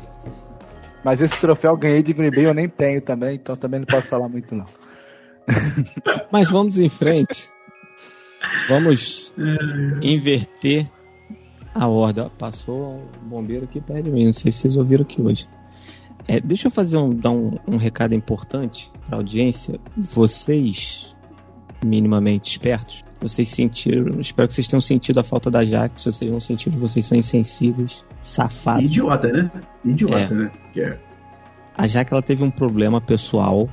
Mas esse troféu ganhei de Green Bay eu nem tenho também, então também não posso falar muito não. [LAUGHS] Mas vamos em frente. Vamos inverter a ordem. Passou um bombeiro aqui perto de mim. Não sei se vocês ouviram aqui hoje. É, deixa eu fazer um, dar um, um recado importante para a audiência. Vocês, minimamente espertos, vocês sentiram. Espero que vocês tenham sentido a falta da Jaque. Se vocês não sentiram, vocês são insensíveis, safados. Idiota, né? Idiota, É. né? Que é. A Jaque ela teve um problema pessoal.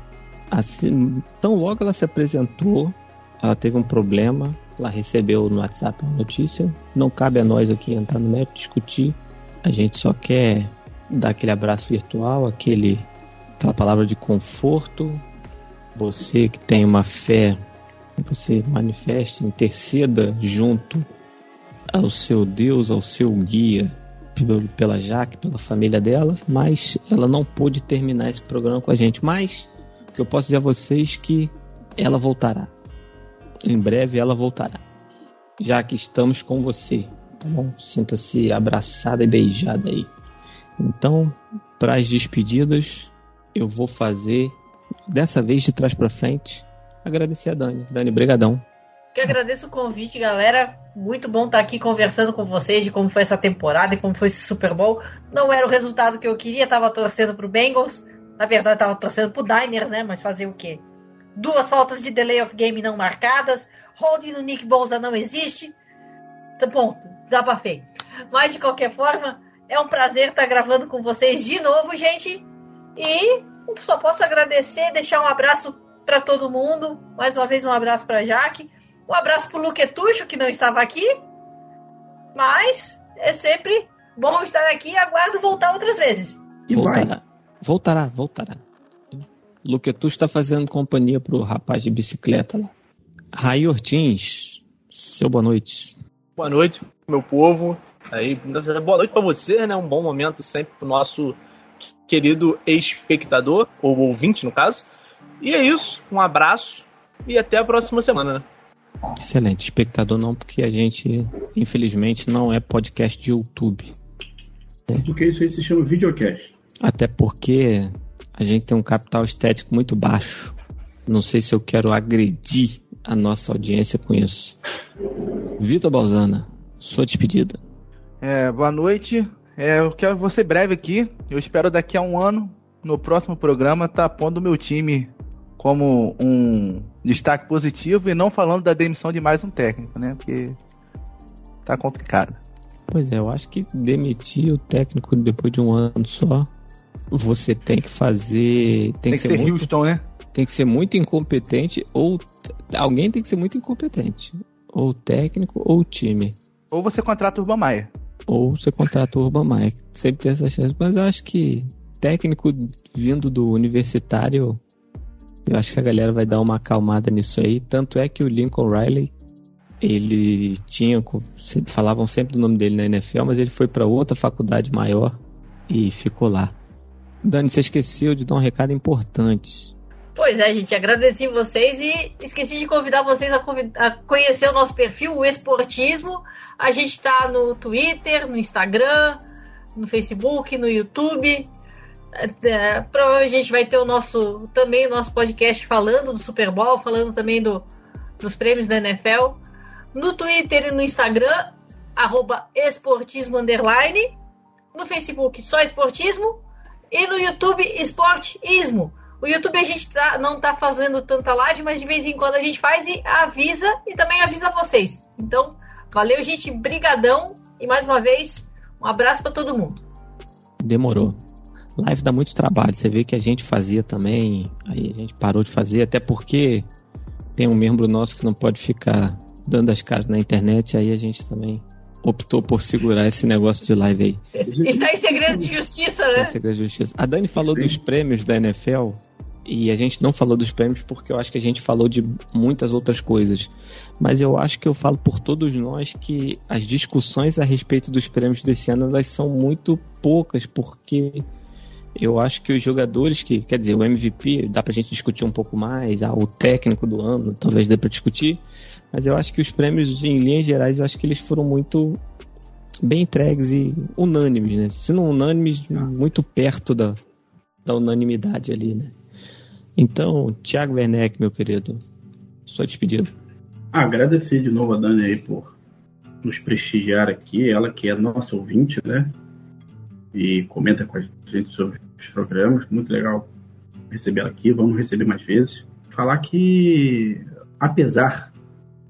Assim, tão logo ela se apresentou, ela teve um problema. Ela recebeu no WhatsApp uma notícia. Não cabe a nós aqui entrar no mérito discutir. A gente só quer dar aquele abraço virtual, aquele, aquela palavra de conforto. Você que tem uma fé, você manifeste, interceda junto ao seu Deus, ao seu guia, pela Jaque, pela família dela, mas ela não pôde terminar esse programa com a gente. Mas o que eu posso dizer a vocês é que ela voltará. Em breve ela voltará. Já que estamos com você, tá bom? Sinta-se abraçada e beijada aí. Então, para as despedidas, eu vou fazer dessa vez de trás para frente. Agradecer a Dani. Dani, brigadão. Que agradeço o convite, galera. Muito bom estar aqui conversando com vocês de como foi essa temporada e como foi esse Super Bowl. Não era o resultado que eu queria, tava torcendo pro Bengals, Na verdade, tava torcendo pro Diners, né? Mas fazer o quê? Duas faltas de delay of game não marcadas. Holding no Nick Bolsa não existe. Então, ponto. Desabafei. Mas, de qualquer forma, é um prazer estar gravando com vocês de novo, gente. E só posso agradecer, deixar um abraço para todo mundo. Mais uma vez, um abraço para Jaque. Um abraço pro Luquetucho, que não estava aqui. Mas é sempre bom estar aqui e aguardo voltar outras vezes. E vai. Voltará. Voltará, Luquetucho está fazendo companhia pro rapaz de bicicleta lá. Raí Ortins, seu boa noite. Boa noite, meu povo. Aí, boa noite para você, né? Um bom momento sempre pro nosso querido espectador, ou ouvinte, no caso. E é isso, um abraço e até a próxima semana, né? Excelente. Espectador não, porque a gente, infelizmente, não é podcast de YouTube. Porque isso aí se chama videocast. Até porque a gente tem um capital estético muito baixo. Não sei se eu quero agredir a nossa audiência com isso. Vitor Balzana, sua despedida. É, boa noite. É, eu quero ser breve aqui. Eu espero daqui a um ano, no próximo programa, tá pondo o meu time como um destaque positivo e não falando da demissão de mais um técnico, né? Porque tá complicado. Pois é, eu acho que demitir o técnico depois de um ano só, você tem que fazer. Tem, Tem, que ser, muito, Houston, né? tem que ser muito incompetente, ou alguém tem que ser muito incompetente. Ou o técnico ou o time. Ou você contrata o Urban Meyer. Ou você contrata o Urban Meyer. Sempre tem essa chance. Mas eu acho que técnico vindo do universitário, eu acho que a galera vai dar uma acalmada nisso aí. Tanto é que o Lincoln Riley, ele tinha, falavam sempre do nome dele na NFL, mas ele foi para outra faculdade maior e ficou lá. Dani, você esqueceu de dar um recado importante. Pois é, gente, agradeci vocês e esqueci de convidar vocês a, a conhecer o nosso perfil, o Esportismo. A gente tá no Twitter, no Instagram, no Facebook, no YouTube. É, provavelmente a gente vai ter o nosso também o nosso podcast falando do Super Bowl, falando também do, dos prêmios da NFL. No Twitter e no Instagram, arroba esportismo underline. No Facebook, só esportismo. E no YouTube, esportismo. O YouTube a gente tá- não tá fazendo tanta live, mas de vez em quando a gente faz e avisa e também avisa vocês. Então, valeu, gente, brigadão e mais uma vez, um abraço para todo mundo. Demorou. Live dá muito trabalho. Você vê que a gente fazia também, aí a gente parou de fazer, até porque tem um membro nosso que não pode ficar dando as caras na internet, aí a gente também optou por segurar esse negócio de live aí. Está em segredo de justiça, né? Essa é a justiça. A Dani falou dos prêmios da NFL e a gente não falou dos prêmios porque eu acho que a gente falou de muitas outras coisas. Mas eu acho que eu falo por todos nós que as discussões a respeito dos prêmios desse ano elas são muito poucas porque eu acho que os jogadores que, quer dizer, o MVP dá pra gente discutir um pouco mais, ah, o técnico do ano talvez dê pra discutir, mas eu acho que os prêmios em linhas gerais eu acho que eles foram muito bem entregues e unânimes, né? Se não unânimes, muito perto da, da unanimidade ali, né? Então, Thiago Werneck, meu querido, sua despedida. Ah, agradecer de novo a Dani aí por nos prestigiar aqui, ela que é nossa ouvinte, né? E comenta com a gente sobre os programas, muito legal receber ela aqui, vamos receber mais vezes. Falar que, apesar,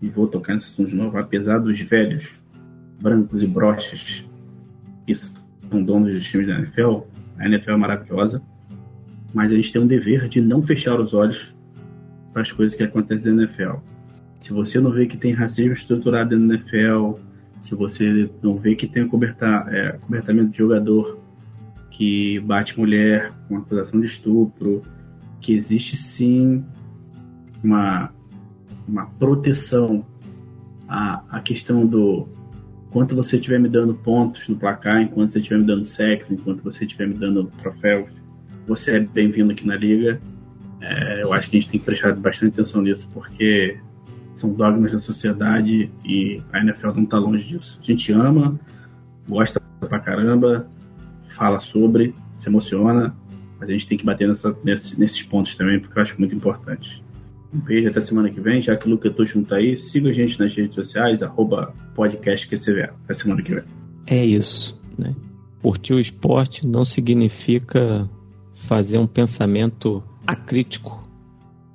e vou tocar nesse assunto de novo, apesar dos velhos brancos e broches que são donos dos times da NFL, a NFL é maravilhosa, mas a gente tem um dever de não fechar os olhos para as coisas que acontecem na NFL. Se você não vê que tem racismo estruturado na NFL, se você não vê que tem é, cobertamento de jogador que bate mulher com acusação de estupro, que existe sim uma, uma proteção à, à questão do quanto você estiver me dando pontos no placar, enquanto você estiver me dando sexo, enquanto você estiver me dando troféus, você é bem-vindo aqui na liga. É, eu acho que a gente tem que prestar bastante atenção nisso, porque são dogmas da sociedade e a NFL não está longe disso. A gente ama, gosta pra caramba, fala sobre, se emociona, mas a gente tem que bater nessa, nesse, nesses pontos também, porque eu acho muito importante. Um beijo até semana que vem, já que o Luca não tá aí, siga a gente nas redes sociais, arroba podcastQCVA. Até semana que vem. É isso, né? Curtir o esporte não significa fazer um pensamento acrítico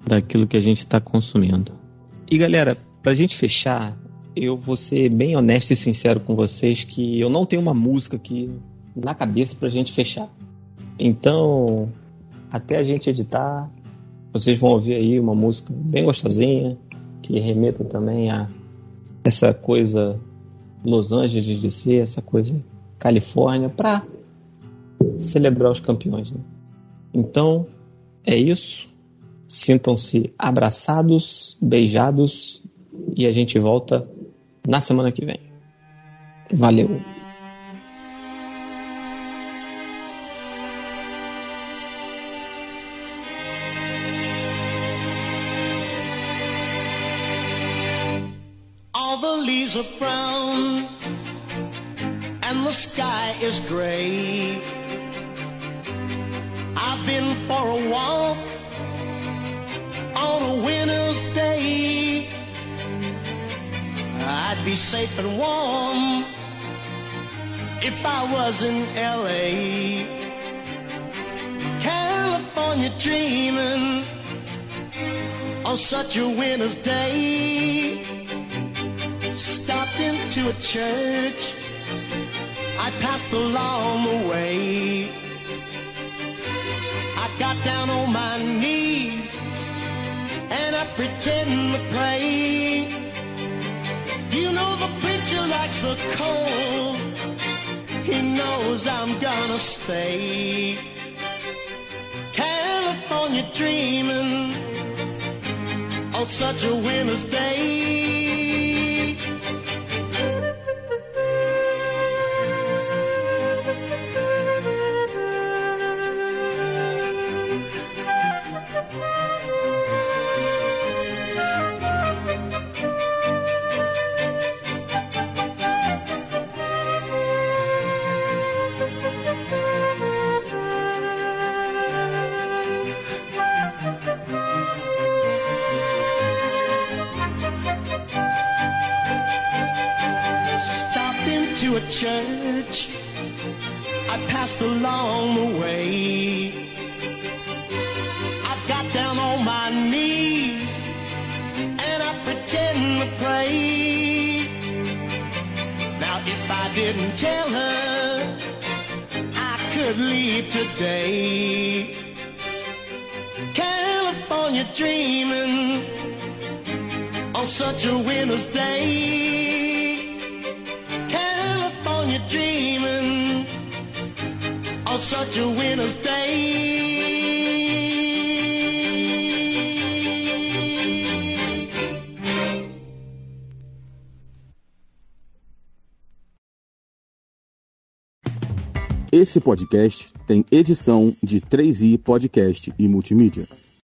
daquilo que a gente está consumindo. E galera, pra gente fechar, eu vou ser bem honesto e sincero com vocês que eu não tenho uma música aqui na cabeça pra gente fechar. Então, até a gente editar, vocês vão ouvir aí uma música bem gostosinha, que remeta também a essa coisa Los Angeles de ser, essa coisa Califórnia, pra celebrar os campeões. Né? Então, é isso. Sintam-se abraçados, beijados e a gente volta na semana que vem. Valeu! Leaves are brown and the sky is gray. I've been for a walk on a winter's day. I'd be safe and warm if I was in LA. California dreaming on such a winter's day. Into a church. I passed along the way. I got down on my knees and I pretend to pray. You know the preacher likes the cold. He knows I'm gonna stay. California dreaming on such a winter's day. Church. I passed along the way. I got down on my knees and I pretend to pray. Now, if I didn't tell her, I could leave today. California dreaming on such a winter's day. Such a winter's day. Esse podcast tem edição de 3i Podcast e Multimídia.